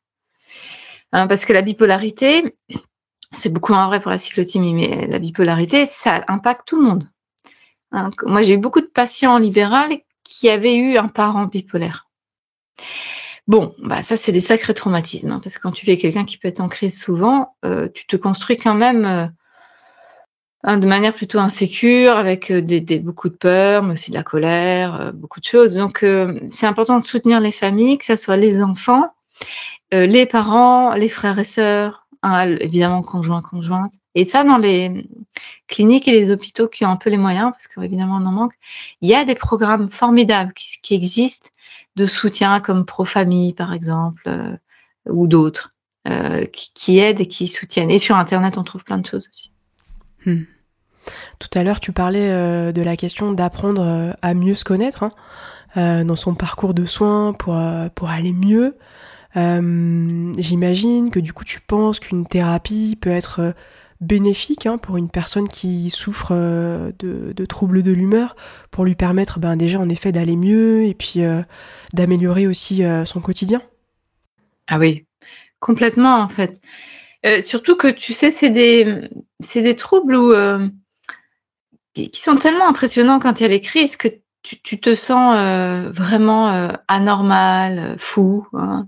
hein, parce que la bipolarité, c'est beaucoup moins vrai pour la cyclotimie, mais la bipolarité, ça impacte tout le monde. Hein, moi, j'ai eu beaucoup de patients en libéral qui avaient eu un parent bipolaire. Bon, bah ça c'est des sacrés traumatismes, hein, parce que quand tu fais quelqu'un qui peut être en crise souvent, euh, tu te construis quand même euh, hein, de manière plutôt insécure, avec euh, des, beaucoup de peur, mais aussi de la colère, beaucoup de choses. Donc c'est important de soutenir les familles, que ce soit les enfants, les parents, les frères et sœurs, évidemment conjoint, conjointe. Et ça, dans les cliniques et les hôpitaux qui ont un peu les moyens, parce qu'évidemment on en manque, il y a des programmes formidables qui, existent de soutien comme Pro-Famille, par exemple, euh, ou d'autres, euh, qui, aident et qui soutiennent. Et sur Internet, on trouve plein de choses aussi. Hmm. Tout à l'heure, tu parlais euh, de la question d'apprendre à mieux se connaître hein, dans son parcours de soins pour, pour aller mieux. Euh, j'imagine que du coup tu penses qu'une thérapie peut être euh, bénéfique hein, pour une personne qui souffre euh, de, troubles de l'humeur, pour lui permettre ben, déjà en effet d'aller mieux et puis d'améliorer aussi son quotidien? Ah oui, complètement en fait. surtout que tu sais, c'est des, troubles qui sont tellement impressionnants quand il y a les crises que tu, te sens vraiment anormal, fou. Hein.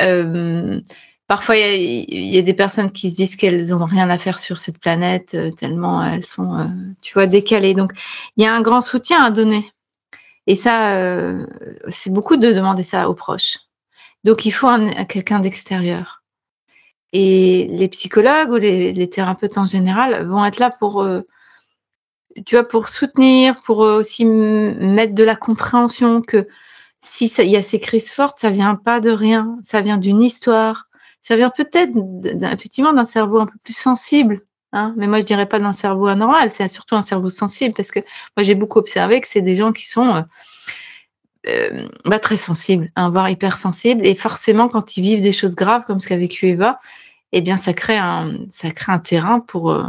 Euh, parfois, il y, a des personnes qui se disent qu'elles n'ont rien à faire sur cette planète, euh, tellement elles sont, euh, tu vois, décalées. Donc, il y a un grand soutien à donner. Et ça, c'est beaucoup de demander ça aux proches. Donc, il faut quelqu'un d'extérieur. Et les psychologues ou les, thérapeutes en général vont être là pour, tu vois, pour soutenir, pour aussi mettre de la compréhension que si il y a ces crises fortes, ça vient pas de rien, ça vient d'une histoire, ça vient peut-être effectivement d'un cerveau un peu plus sensible. Hein, mais moi, je dirais pas d'un cerveau anormal, c'est surtout un cerveau sensible parce que moi, j'ai beaucoup observé que c'est des gens qui sont euh, euh bah, très sensibles, hein, voire hypersensibles. Et forcément, quand ils vivent des choses graves comme ce qu'a vécu Eva, eh bien, ça crée un, ça crée un terrain pour, euh,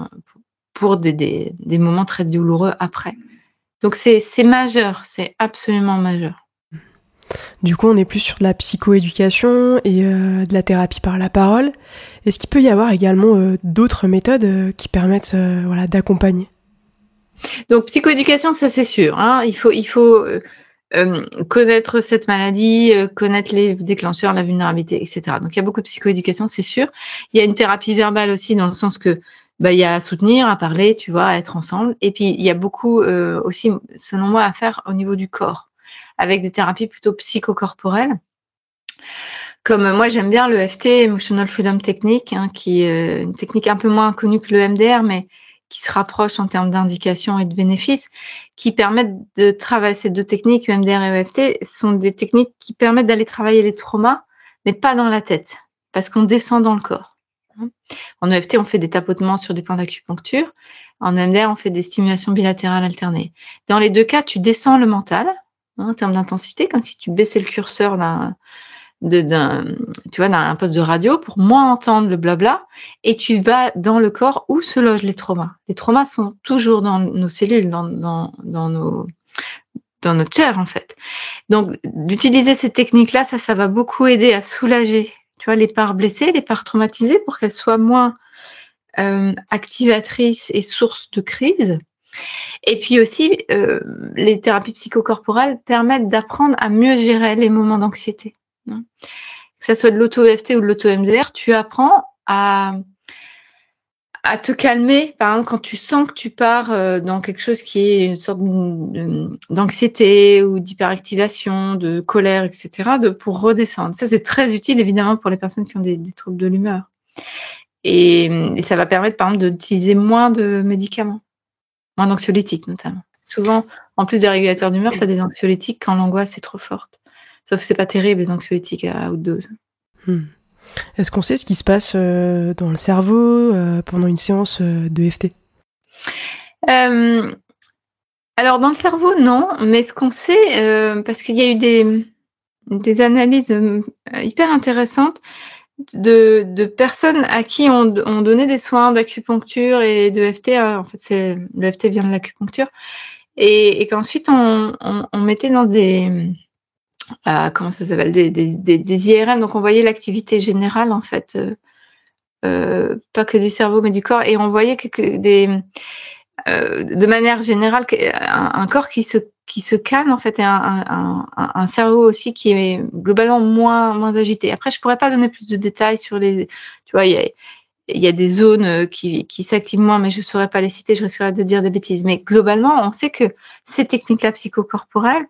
pour des, des, des moments très douloureux après. Donc, c'est majeur, c'est absolument majeur. Du coup, on est plus sur de la psychoéducation et euh, de la thérapie par la parole. Est-ce qu'il peut y avoir également euh, d'autres méthodes euh, qui permettent d'accompagner? Donc, psychoéducation, ça c'est sûr. Hein. Il faut, il faut connaître cette maladie, connaître les déclencheurs, la vulnérabilité, etc. Donc, il y a beaucoup de psychoéducation, c'est sûr. Il y a une thérapie verbale aussi, dans le sens que bah, il y a à soutenir, à parler, tu vois, à être ensemble. Et puis, il y a beaucoup aussi, selon moi, à faire au niveau du corps avec des thérapies plutôt psychocorporelles. Comme moi, j'aime bien le FT, Emotional Freedom Technique, hein, qui est une technique un peu moins connue que le MDR, mais qui se rapproche en termes d'indications et de bénéfices, qui permettent de travailler ces deux techniques, UMDR et EFT, sont des techniques qui permettent d'aller travailler les traumas, mais pas dans la tête, parce qu'on descend dans le corps. En EFT, on fait des tapotements sur des points d'acupuncture. En EMDR, on fait des stimulations bilatérales alternées. Dans les deux cas, tu descends le mental en termes d'intensité, comme si tu baissais le curseur d'un d'un, tu vois, d'un poste de radio pour moins entendre le blabla et tu vas dans le corps où se logent les traumas. Les traumas sont toujours dans nos cellules, dans, dans, dans nos, dans notre chair en fait. Donc d'utiliser ces techniques-là, ça, ça va beaucoup aider à soulager, tu vois, les parts blessées, les parts traumatisées pour qu'elles soient moins euh, activatrices et sources de crise. Et puis aussi, euh, les thérapies psychocorporelles permettent d'apprendre à mieux gérer les moments d'anxiété. Hein. Que ce soit de l'auto-EFT ou de l'auto-MDR, tu apprends à, te calmer, par exemple, quand tu sens que tu pars euh, dans quelque chose qui est une sorte d'anxiété ou d'hyperactivation, de colère, etc., pour redescendre. Ça, c'est très utile, évidemment, pour les personnes qui ont des, troubles de l'humeur. Et, ça va permettre, par exemple, d'utiliser moins de médicaments, moins d'anxiolytiques, notamment. Souvent, en plus des régulateurs d'humeur, tu as des anxiolytiques quand l'angoisse est trop forte. Sauf que c'est pas terrible les anxiolytiques à haute dose. Hmm. Est-ce qu'on sait ce qui se passe euh, dans le cerveau euh, pendant une séance euh, de FT Alors dans le cerveau, non, mais ce qu'on sait, parce qu'il y a eu des, des analyses hyper intéressantes de, personnes à qui on, on donnait des soins d'acupuncture et de FT. En fait, c'est le FT vient de l'acupuncture, et, qu'ensuite on, mettait dans des euh, comment ça s'appelle des, IRM. Donc on voyait l'activité générale en fait, euh, euh, pas que du cerveau mais du corps, et on voyait que, des, de manière générale un, corps qui se qui se calme en fait et un, un, cerveau aussi qui est globalement moins moins agité. Après je pourrais pas donner plus de détails sur les, tu vois il y a y a des zones qui, qui s'activent moins, mais je ne saurais pas les citer, je risquerais de dire des bêtises. Mais globalement, on sait que ces techniques-là psychocorporelles,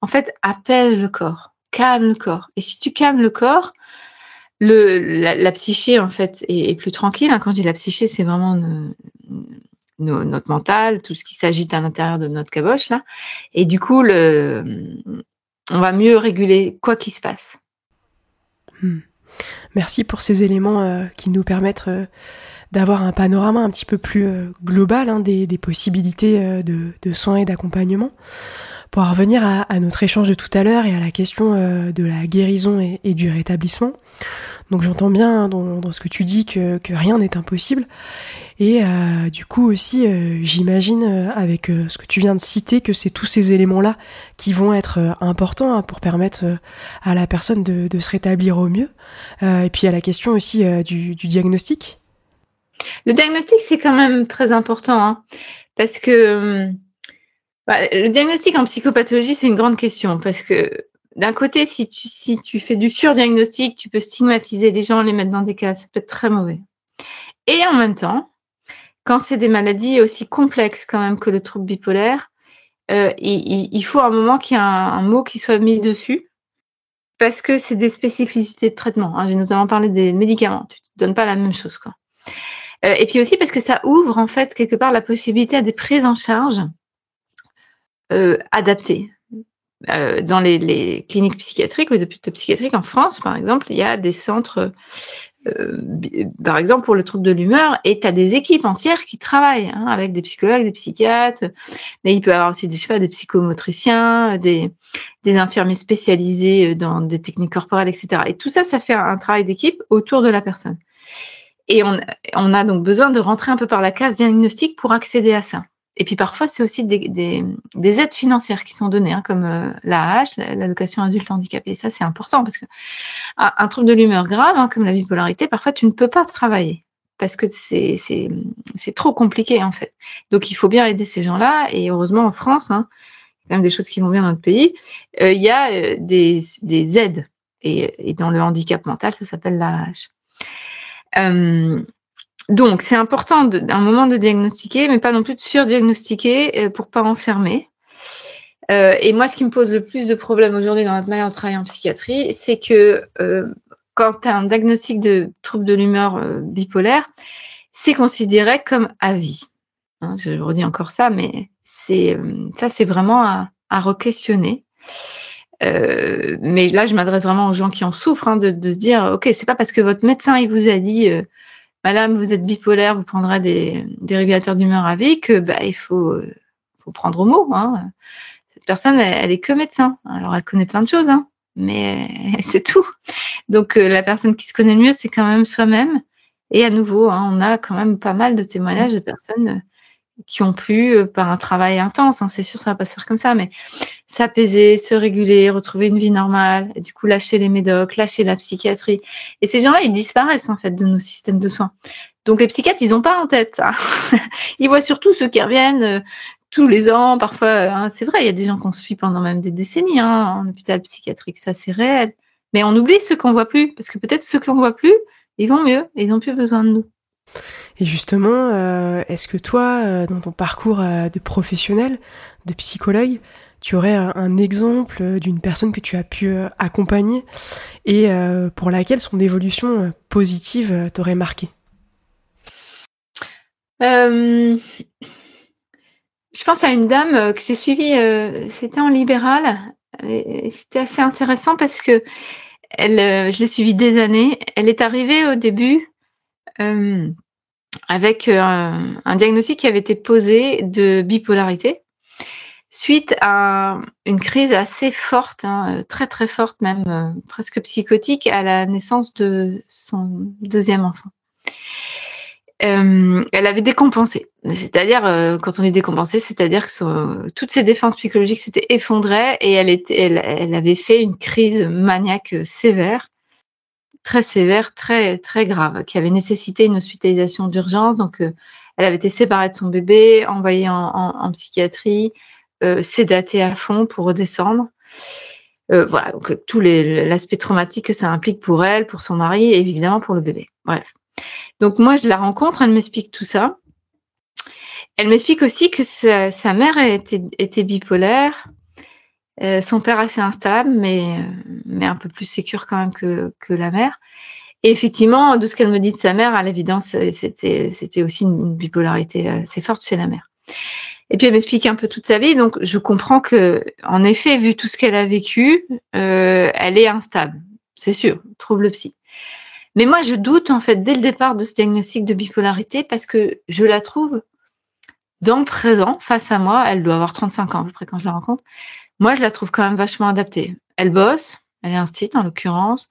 en fait, apaise le corps, calme le corps. Et si tu calmes le corps, le, la, psyché, en fait, est, plus tranquille. Hein. Quand je dis la psyché, c'est vraiment notre mental, tout ce qui s'agite à l'intérieur de notre caboche, là. Et du coup, on va mieux réguler quoi qu'il se passe. Hmm. Merci pour ces éléments euh, qui nous permettent euh, d'avoir un panorama un petit peu plus euh, global hein, des, possibilités de, soins et d'accompagnement. Pour revenir à, notre échange de tout à l'heure et à la question de la guérison et, du rétablissement, donc j'entends bien hein, dans, ce que tu dis que, rien n'est impossible. Et euh, du coup aussi, euh, j'imagine avec ce que tu viens de citer que c'est tous ces éléments-là qui vont être importants hein, pour permettre à la personne de, se rétablir au mieux. et puis à la question aussi du, diagnostic. Le diagnostic, c'est quand même très important hein, parce que hum, bah, le diagnostic en psychopathologie, c'est une grande question parce que d'un côté, si tu, si tu fais du surdiagnostic, tu peux stigmatiser les gens, les mettre dans des cas, ça peut être très mauvais. Et en même temps, quand c'est des maladies aussi complexes quand même que le trouble bipolaire, euh, il, faut un moment qu'il y ait un, mot qui soit mis dessus parce que c'est des spécificités de traitement. Hein. J'ai notamment parlé des médicaments. Tu ne donnes pas la même chose. Quoi. Euh, et puis aussi parce que ça ouvre en fait quelque part la possibilité à des prises en charge euh, adapté. Euh, dans les, cliniques psychiatriques les hôpitaux psychiatriques en France, par exemple, il y a des centres, par exemple pour le trouble de l'humeur, et tu des équipes entières qui travaillent hein, avec des psychologues, des psychiatres, mais il peut y avoir aussi des, je sais pas, des psychomotriciens, des, des infirmiers spécialisés dans des techniques corporelles, etc. Et tout ça, ça fait un travail d'équipe autour de la personne. Et on, on a donc besoin de rentrer un peu par la case diagnostique pour accéder à ça. Et puis parfois, c'est aussi des, des, des, aides financières qui sont données, hein, comme euh, l'AH, l'allocation adulte handicapé. Ça, c'est important parce que un, trouble de l'humeur grave, hein, comme la bipolarité, parfois tu ne peux pas travailler parce que c'est trop compliqué en fait. Donc il faut bien aider ces gens-là. Et heureusement en France, hein, quand même des choses qui vont bien dans notre pays, euh, il y a euh, des, des aides. Et, et, dans le handicap mental, ça s'appelle l'AH. Euh, donc, c'est important d'un moment de diagnostiquer, mais pas non plus de surdiagnostiquer euh, pour pas enfermer. Euh, et moi, ce qui me pose le plus de problèmes aujourd'hui dans notre manière de travailler en psychiatrie, c'est que euh, quand tu as un diagnostic de trouble de l'humeur bipolaire, c'est considéré comme à vie. Hein, je redis encore ça, mais c'est ça, c'est vraiment à, à re-questionner. Euh, mais là, je m'adresse vraiment aux gens qui en souffrent, hein, de, de, se dire, ok, c'est pas parce que votre médecin il vous a dit, euh, Madame, vous êtes bipolaire, vous prendrez des, des régulateurs d'humeur à vie, que bah, il faut, euh, faut prendre au mot. Hein. Cette personne, elle, est que médecin. Alors, elle connaît plein de choses, hein, mais c'est tout. Donc, euh, la personne qui se connaît le mieux, c'est quand même soi-même. Et à nouveau, hein, on a quand même pas mal de témoignages de personnes qui ont pu, euh, par un travail intense, c'est sûr, ça va pas se faire comme ça, mais s'apaiser, se réguler, retrouver une vie normale, et du coup lâcher les médocs, lâcher la psychiatrie. Et ces gens-là, ils disparaissent en fait de nos systèmes de soins. Donc les psychiatres, ils ont pas en tête ça. ils voient surtout ceux qui reviennent euh, tous les ans, parfois. Hein, c'est vrai, il y a des gens qu'on suit pendant même des décennies hein, en hôpital psychiatrique, ça c'est réel. Mais on oublie ceux qu'on voit plus, parce que peut-être ceux qu'on voit plus, ils vont mieux, ils ont plus besoin de nous. Et justement, euh, est-ce que toi, euh, dans ton parcours de professionnel, de psychologue, tu aurais un, exemple d'une personne que tu as pu accompagner et pour laquelle son évolution positive t'aurait marqué? Je pense à une dame que j'ai suivie, c'était en libéral. C'était assez intéressant parce que elle, je l'ai suivie des années. Elle est arrivée au début avec euh, un diagnostic qui avait été posé de bipolarité suite à une crise assez forte, hein, très très forte même, euh, presque psychotique, à la naissance de son deuxième enfant. Euh, elle avait décompensé. C'est-à-dire, quand on est décompensé, c'est-à-dire que toutes ses défenses psychologiques s'étaient effondrées et elle, avait fait une crise maniaque sévère très sévère, très très grave, qui avait nécessité une hospitalisation d'urgence. Donc, euh, elle avait été séparée de son bébé, envoyée en, psychiatrie, euh, sédatée à fond pour redescendre. Euh, voilà, donc tout l'aspect traumatique que ça implique pour elle, pour son mari et évidemment pour le bébé. Bref. Donc moi, je la rencontre, elle m'explique tout ça. Elle m'explique aussi que sa, mère était, bipolaire, euh, son père assez instable, mais, mais un peu plus sécure quand même que, que la mère. Et effectivement, de ce qu'elle me dit de sa mère, à l'évidence, c'était aussi une bipolarité assez forte chez la mère. Et puis elle m'explique un peu toute sa vie, donc je comprends que, en effet, vu tout ce qu'elle a vécu, euh, elle est instable, c'est sûr. Trouve le psy. Mais moi, je doute en fait dès le départ de ce diagnostic de bipolarité parce que je la trouve dans le présent, face à moi. Elle doit avoir 35 ans à peu près quand je la rencontre. Moi, je la trouve quand même vachement adaptée. Elle bosse, elle est instite en l'occurrence.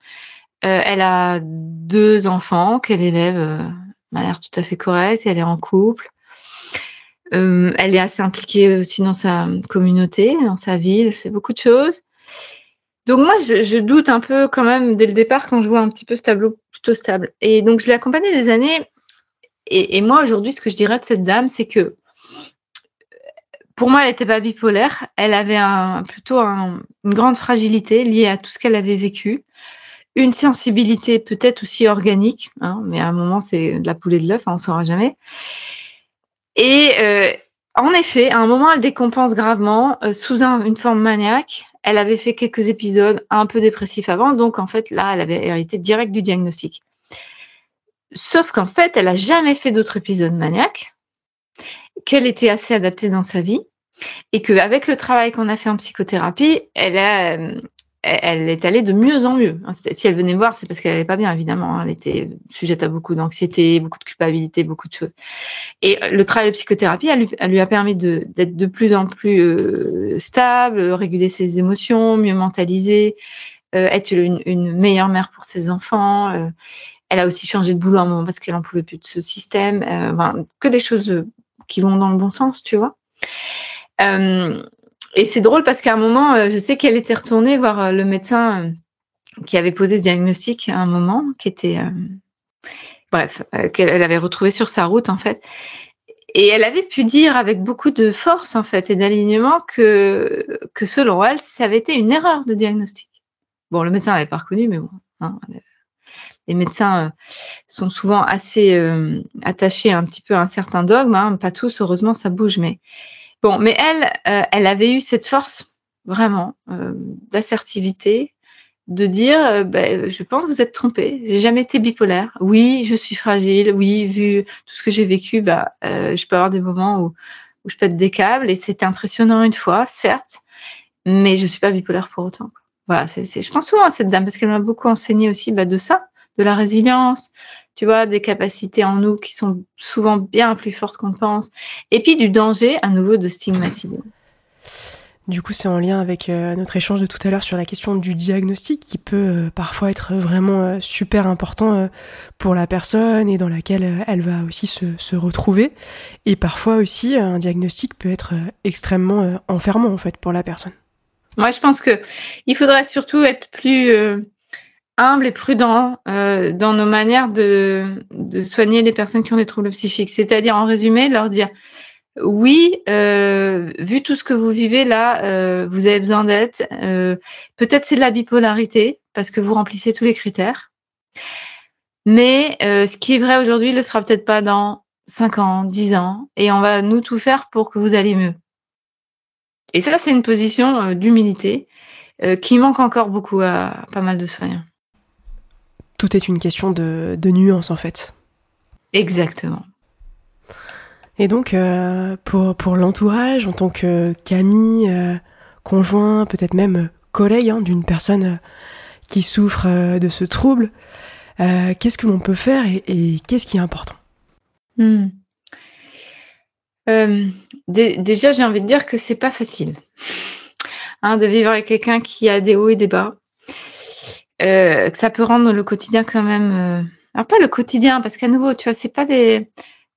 Euh, elle a deux enfants qu'elle élève euh, de manière tout à fait correcte. Elle est en couple. Euh, elle est assez impliquée aussi dans sa communauté, dans sa ville. Elle fait beaucoup de choses. Donc moi, je, doute un peu quand même dès le départ quand je vois un petit peu ce tableau plutôt stable. Et donc je l'ai accompagnée des années. Et, moi aujourd'hui, ce que je dirais de cette dame, c'est que pour moi, elle n'était pas bipolaire. Elle avait un, plutôt un, une grande fragilité liée à tout ce qu'elle avait vécu. Une sensibilité peut-être aussi organique, hein, mais à un moment, c'est de la poule et de l'œuf, hein, on ne saura jamais. Et euh, en effet, à un moment, elle décompense gravement euh, sous un, une forme maniaque. Elle avait fait quelques épisodes un peu dépressifs avant, donc en fait, là, elle avait hérité direct du diagnostic. Sauf qu'en fait, elle n'a jamais fait d'autres épisodes maniaques qu'elle était assez adaptée dans sa vie et qu'avec le travail qu'on a fait en psychothérapie, elle, a, elle est allée de mieux en mieux. Si elle venait voir, c'est parce qu'elle n'allait pas bien, évidemment. Hein. Elle était sujette à beaucoup d'anxiété, beaucoup de culpabilité, beaucoup de choses. Et le travail de psychothérapie, elle lui, a permis d'être de, plus en plus euh, stable, réguler ses émotions, mieux mentaliser, euh, être une, meilleure mère pour ses enfants. Euh, elle a aussi changé de boulot à un moment parce qu'elle en pouvait plus de ce système. Enfin, que des choses qui vont dans le bon sens, tu vois. Euh, et c'est drôle parce qu'à un moment, euh, je sais qu'elle était retournée voir euh, le médecin qui avait posé ce diagnostic à un moment, qui était, bref, qu'elle avait retrouvé sur sa route en fait. Et elle avait pu dire avec beaucoup de force en fait et d'alignement que, que selon elle, ça avait été une erreur de diagnostic. Bon, le médecin l'avait pas reconnu, mais bon, hein, les médecins euh, sont souvent assez euh, attachés un petit peu à un certain dogme, hein, pas tous, heureusement ça bouge, mais bon, mais elle, euh, elle avait eu cette force vraiment d'assertivité, de dire ben, je pense que vous êtes trompé. J'ai jamais été bipolaire. Oui, je suis fragile. Oui, vu tout ce que j'ai vécu, bah, je peux avoir des moments où, je pète des câbles et c'est impressionnant une fois, certes, mais je suis pas bipolaire pour autant. Voilà, c'est, je pense souvent à cette dame parce qu'elle m'a beaucoup enseigné aussi bah, de ça, de la résilience, tu vois, des capacités en nous qui sont souvent bien plus fortes qu'on pense, et puis du danger à nouveau de stigmatiser. Du coup, c'est en lien avec euh, notre échange de tout à l'heure sur la question du diagnostic qui peut euh, parfois être vraiment euh, super important pour la personne et dans laquelle elle va aussi se, se, retrouver. Et parfois aussi, un diagnostic peut être extrêmement enfermant en fait pour la personne. Moi, je pense que il faudrait surtout être plus humble et prudent dans nos manières de, de soigner les personnes qui ont des troubles psychiques. C'est-à-dire, en résumé, leur dire oui, euh, vu tout ce que vous vivez là, euh, vous avez besoin d'aide. Euh, peut-être c'est de la bipolarité parce que vous remplissez tous les critères. Mais ce qui est vrai aujourd'hui ne sera peut-être pas dans 5 ans, 10 ans. Et on va nous tout faire pour que vous alliez mieux. Et ça, c'est une position d'humilité qui manque encore beaucoup à pas mal de soignants. Tout est une question de, de nuance en fait. Exactement. Et donc, euh, pour, pour l'entourage, en tant que Camille, euh, conjoint, peut-être même collègue hein, d'une personne euh, qui souffre de ce trouble, qu'est-ce que l'on peut faire et, qu'est-ce qui est important? Hmm. Déjà, j'ai envie de dire que c'est pas facile hein, de vivre avec quelqu'un qui a des hauts et des bas. Que ça peut rendre le quotidien quand même. alors pas le quotidien, parce qu'à nouveau, tu vois, c'est pas des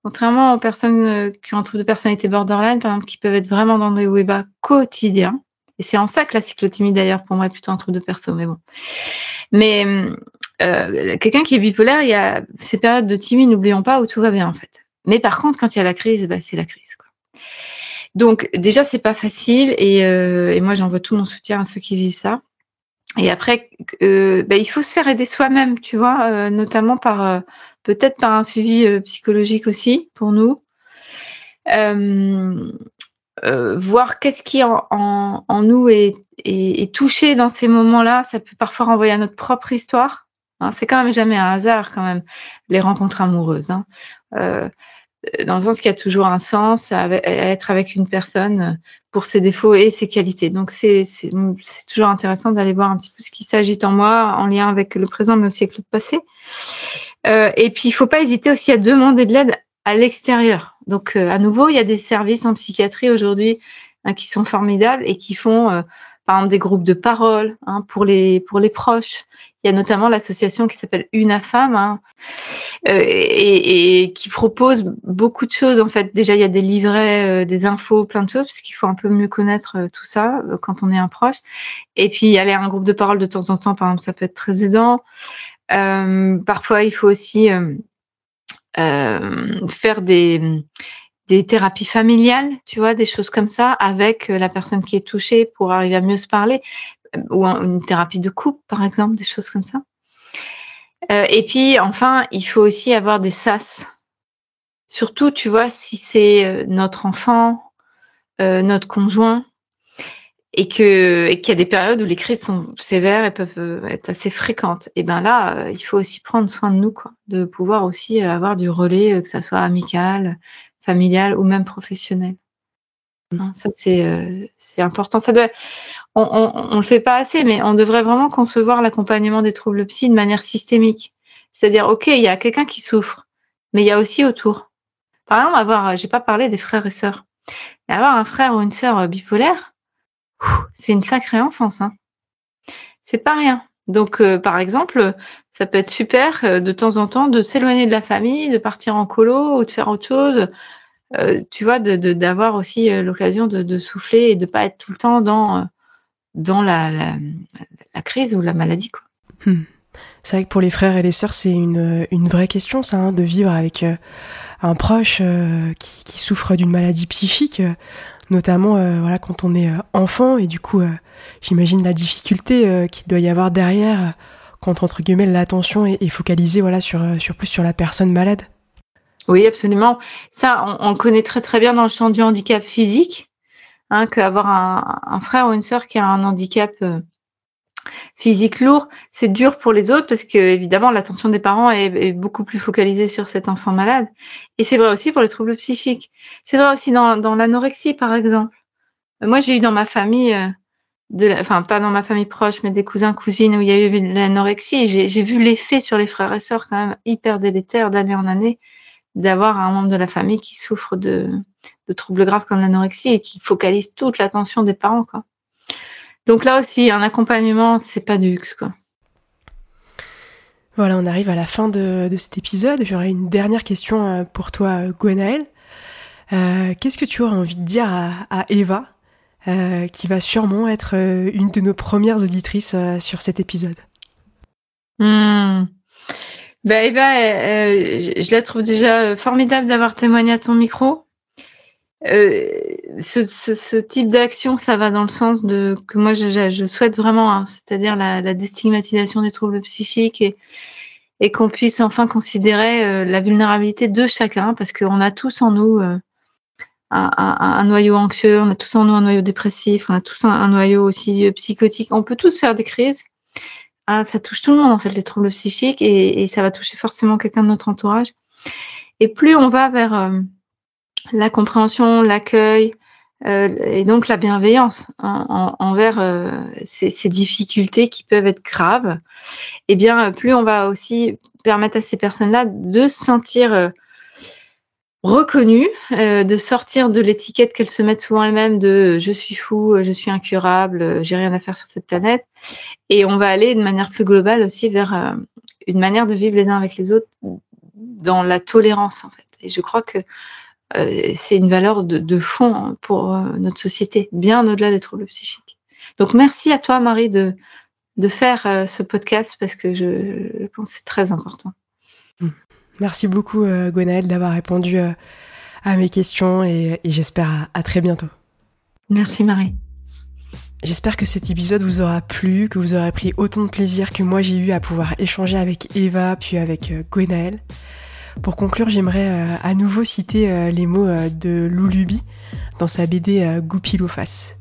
Contrairement aux personnes euh, qui ont un trouble de personnalité borderline, par exemple, qui peuvent être vraiment dans des hauts quotidiens. Et c'est en ça que la cyclothymie, d'ailleurs, pour moi, est plutôt un trouble de perso, mais bon. Mais euh, quelqu'un qui est bipolaire, il y a ces périodes de timide, n'oublions pas, où tout va bien, en fait. Mais par contre, quand il y a la crise, bah, c'est la crise. Quoi. Donc, déjà, c'est pas facile. Et, euh, et moi, j'envoie tout mon soutien à ceux qui vivent ça. Et après, euh, bah, il faut se faire aider soi-même, tu vois, euh, notamment par peut-être par un suivi euh, psychologique aussi pour nous. Euh, euh, voir qu'est-ce qui en, nous est, est, touché dans ces moments-là, ça peut parfois renvoyer à notre propre histoire. Hein, c'est quand même jamais un hasard quand même les rencontres amoureuses. Hein. Euh, dans le sens qu'il y a toujours un sens à, être avec une personne pour ses défauts et ses qualités. Donc c'est toujours intéressant d'aller voir un petit peu ce qui s'agit en moi en lien avec le présent mais aussi avec le passé. Euh, et puis, il faut pas hésiter aussi à demander de l'aide à l'extérieur. Donc, euh, à nouveau, il y a des services en psychiatrie aujourd'hui hein, qui sont formidables et qui font, euh, par exemple, des groupes de parole hein, pour les pour les proches. Il y a notamment l'association qui s'appelle UNAFAM hein, et, et, qui propose beaucoup de choses. En fait, déjà, il y a des livrets, des infos, plein de choses, parce qu'il faut un peu mieux connaître tout ça quand on est un proche. Et puis, aller à un groupe de parole de temps en temps, par exemple, ça peut être très aidant. Euh, parfois, il faut aussi euh, euh, faire des, des thérapies familiales, tu vois, des choses comme ça, avec la personne qui est touchée pour arriver à mieux se parler, ou une thérapie de couple, par exemple, des choses comme ça. et puis, enfin, il faut aussi avoir des sas. Surtout, tu vois, si c'est notre enfant, notre conjoint, et que et qu'il y a des périodes où les crises sont sévères et peuvent euh, être assez fréquentes. Et ben là, euh, il faut aussi prendre soin de nous, quoi, de pouvoir aussi euh, avoir du relais, que ça soit amical, familial ou même professionnel. Ça c'est c'est important. Ça doit, on, on le fait pas assez, mais on devrait vraiment concevoir l'accompagnement des troubles psy de manière systémique. C'est-à-dire, ok, il y a quelqu'un qui souffre, mais il y a aussi autour. Par exemple, avoir, j'ai pas parlé des frères et sœurs, mais avoir un frère ou une sœur bipolaire c'est une sacrée enfance. Hein. C'est pas rien. Donc, euh, par exemple, ça peut être super euh, de temps en temps de s'éloigner de la famille, de partir en colo ou de faire autre chose. Euh, tu vois, d'avoir aussi l'occasion de, souffler et de pas être tout le temps dans dans la, la, crise ou la maladie. Hmm. C'est vrai que pour les frères et les sœurs, c'est une, une vraie question, ça, hein, de vivre avec un proche qui, qui, souffre d'une maladie psychique notamment euh, quand on est euh, enfant et du coup euh, j'imagine la difficulté qu'il doit y avoir derrière quand entre guillemets l'attention est, focalisée voilà sur plus sur la personne malade. Oui, absolument. Ça, on, connaît très très bien dans le champ du handicap physique, hein, qu'avoir un, un, frère ou une sœur qui a un handicap physique lourd, c'est dur pour les autres parce que évidemment l'attention des parents est, beaucoup plus focalisée sur cet enfant malade. Et c'est vrai aussi pour les troubles psychiques. C'est vrai aussi dans, l'anorexie par exemple. Moi j'ai eu dans ma famille, euh, de enfin pas dans ma famille proche, mais des cousins cousines où il y a eu l'anorexie. J'ai vu l'effet sur les frères et sœurs quand même hyper délétère d'année en année d'avoir un membre de la famille qui souffre de, de troubles graves comme l'anorexie et qui focalise toute l'attention des parents quoi. Donc là aussi, un accompagnement, c'est pas du luxe, quoi. Voilà, on arrive à la fin de, cet épisode. J'aurais une dernière question euh, pour toi, Gwenaël. Euh, qu'est-ce que tu aurais envie de dire à, Eva, euh, qui va sûrement être une de nos premières auditrices sur cet épisode? Bah, Eva, je la trouve déjà formidable d'avoir témoigné à ton micro. Euh, ce, ce, ce, type d'action, ça va dans le sens de que moi je, je souhaite vraiment, hein, c'est-à-dire la, la, déstigmatisation des troubles psychiques et, et qu'on puisse enfin considérer euh, la vulnérabilité de chacun, parce qu'on a tous en nous euh, un, un, un, noyau anxieux, on a tous en nous un noyau dépressif, on a tous un, noyau aussi psychotique. On peut tous faire des crises. Ah, ça touche tout le monde en fait les troubles psychiques et, et ça va toucher forcément quelqu'un de notre entourage. Et plus on va vers la compréhension, l'accueil euh, et donc la bienveillance envers euh, ces, difficultés qui peuvent être graves, eh bien plus on va aussi permettre à ces personnes-là de se sentir euh, reconnues, de sortir de l'étiquette qu'elles se mettent souvent elles-mêmes de je suis fou, je suis incurable, j'ai rien à faire sur cette planète, et on va aller de manière plus globale aussi vers une manière de vivre les uns avec les autres dans la tolérance en fait. Et je crois que euh, c'est une valeur de, fond pour euh, notre société, bien au-delà des troubles psychiques. Donc merci à toi Marie de, de faire euh, ce podcast parce que je, pense que c'est très important. Merci beaucoup Gwenaëlle d'avoir répondu à mes questions et, j'espère à, très bientôt. Merci Marie. J'espère que cet épisode vous aura plu, que vous aurez pris autant de plaisir que moi j'ai eu à pouvoir échanger avec Eva puis avec Gwenaëlle. Pour conclure, j'aimerais euh, à nouveau citer euh, les mots euh, de Loulubi dans sa BD Goupilou-Face.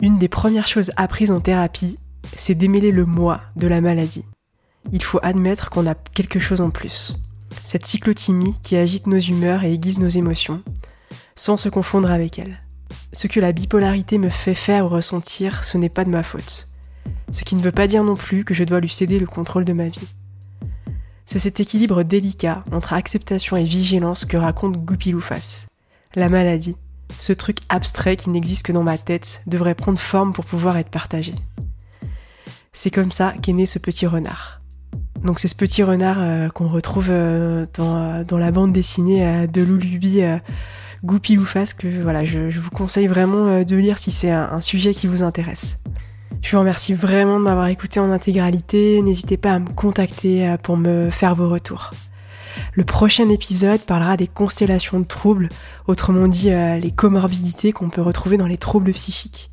Une des premières choses apprises en thérapie, c'est démêler le moi de la maladie. Il faut admettre qu'on a quelque chose en plus. Cette cyclotimie qui agite nos humeurs et aiguise nos émotions, sans se confondre avec elles. Ce que la bipolarité me fait faire ou ressentir, ce n'est pas de ma faute. Ce qui ne veut pas dire non plus que je dois lui céder le contrôle de ma vie. C'est cet équilibre délicat entre acceptation et vigilance que raconte Goupiloufas. La maladie, ce truc abstrait qui n'existe que dans ma tête, devrait prendre forme pour pouvoir être partagé. C'est comme ça qu'est né ce petit renard. Donc c'est ce petit renard euh, qu'on retrouve euh, dans, dans, la bande dessinée euh, de Loulubi Goupiloufas que voilà, je, vous conseille vraiment de lire si c'est un sujet qui vous intéresse. Je vous remercie vraiment de m'avoir écouté en intégralité. N'hésitez pas à me contacter euh, pour me faire vos retours. Le prochain épisode parlera des constellations de troubles, autrement dit euh, les comorbidités qu'on peut retrouver dans les troubles psychiques.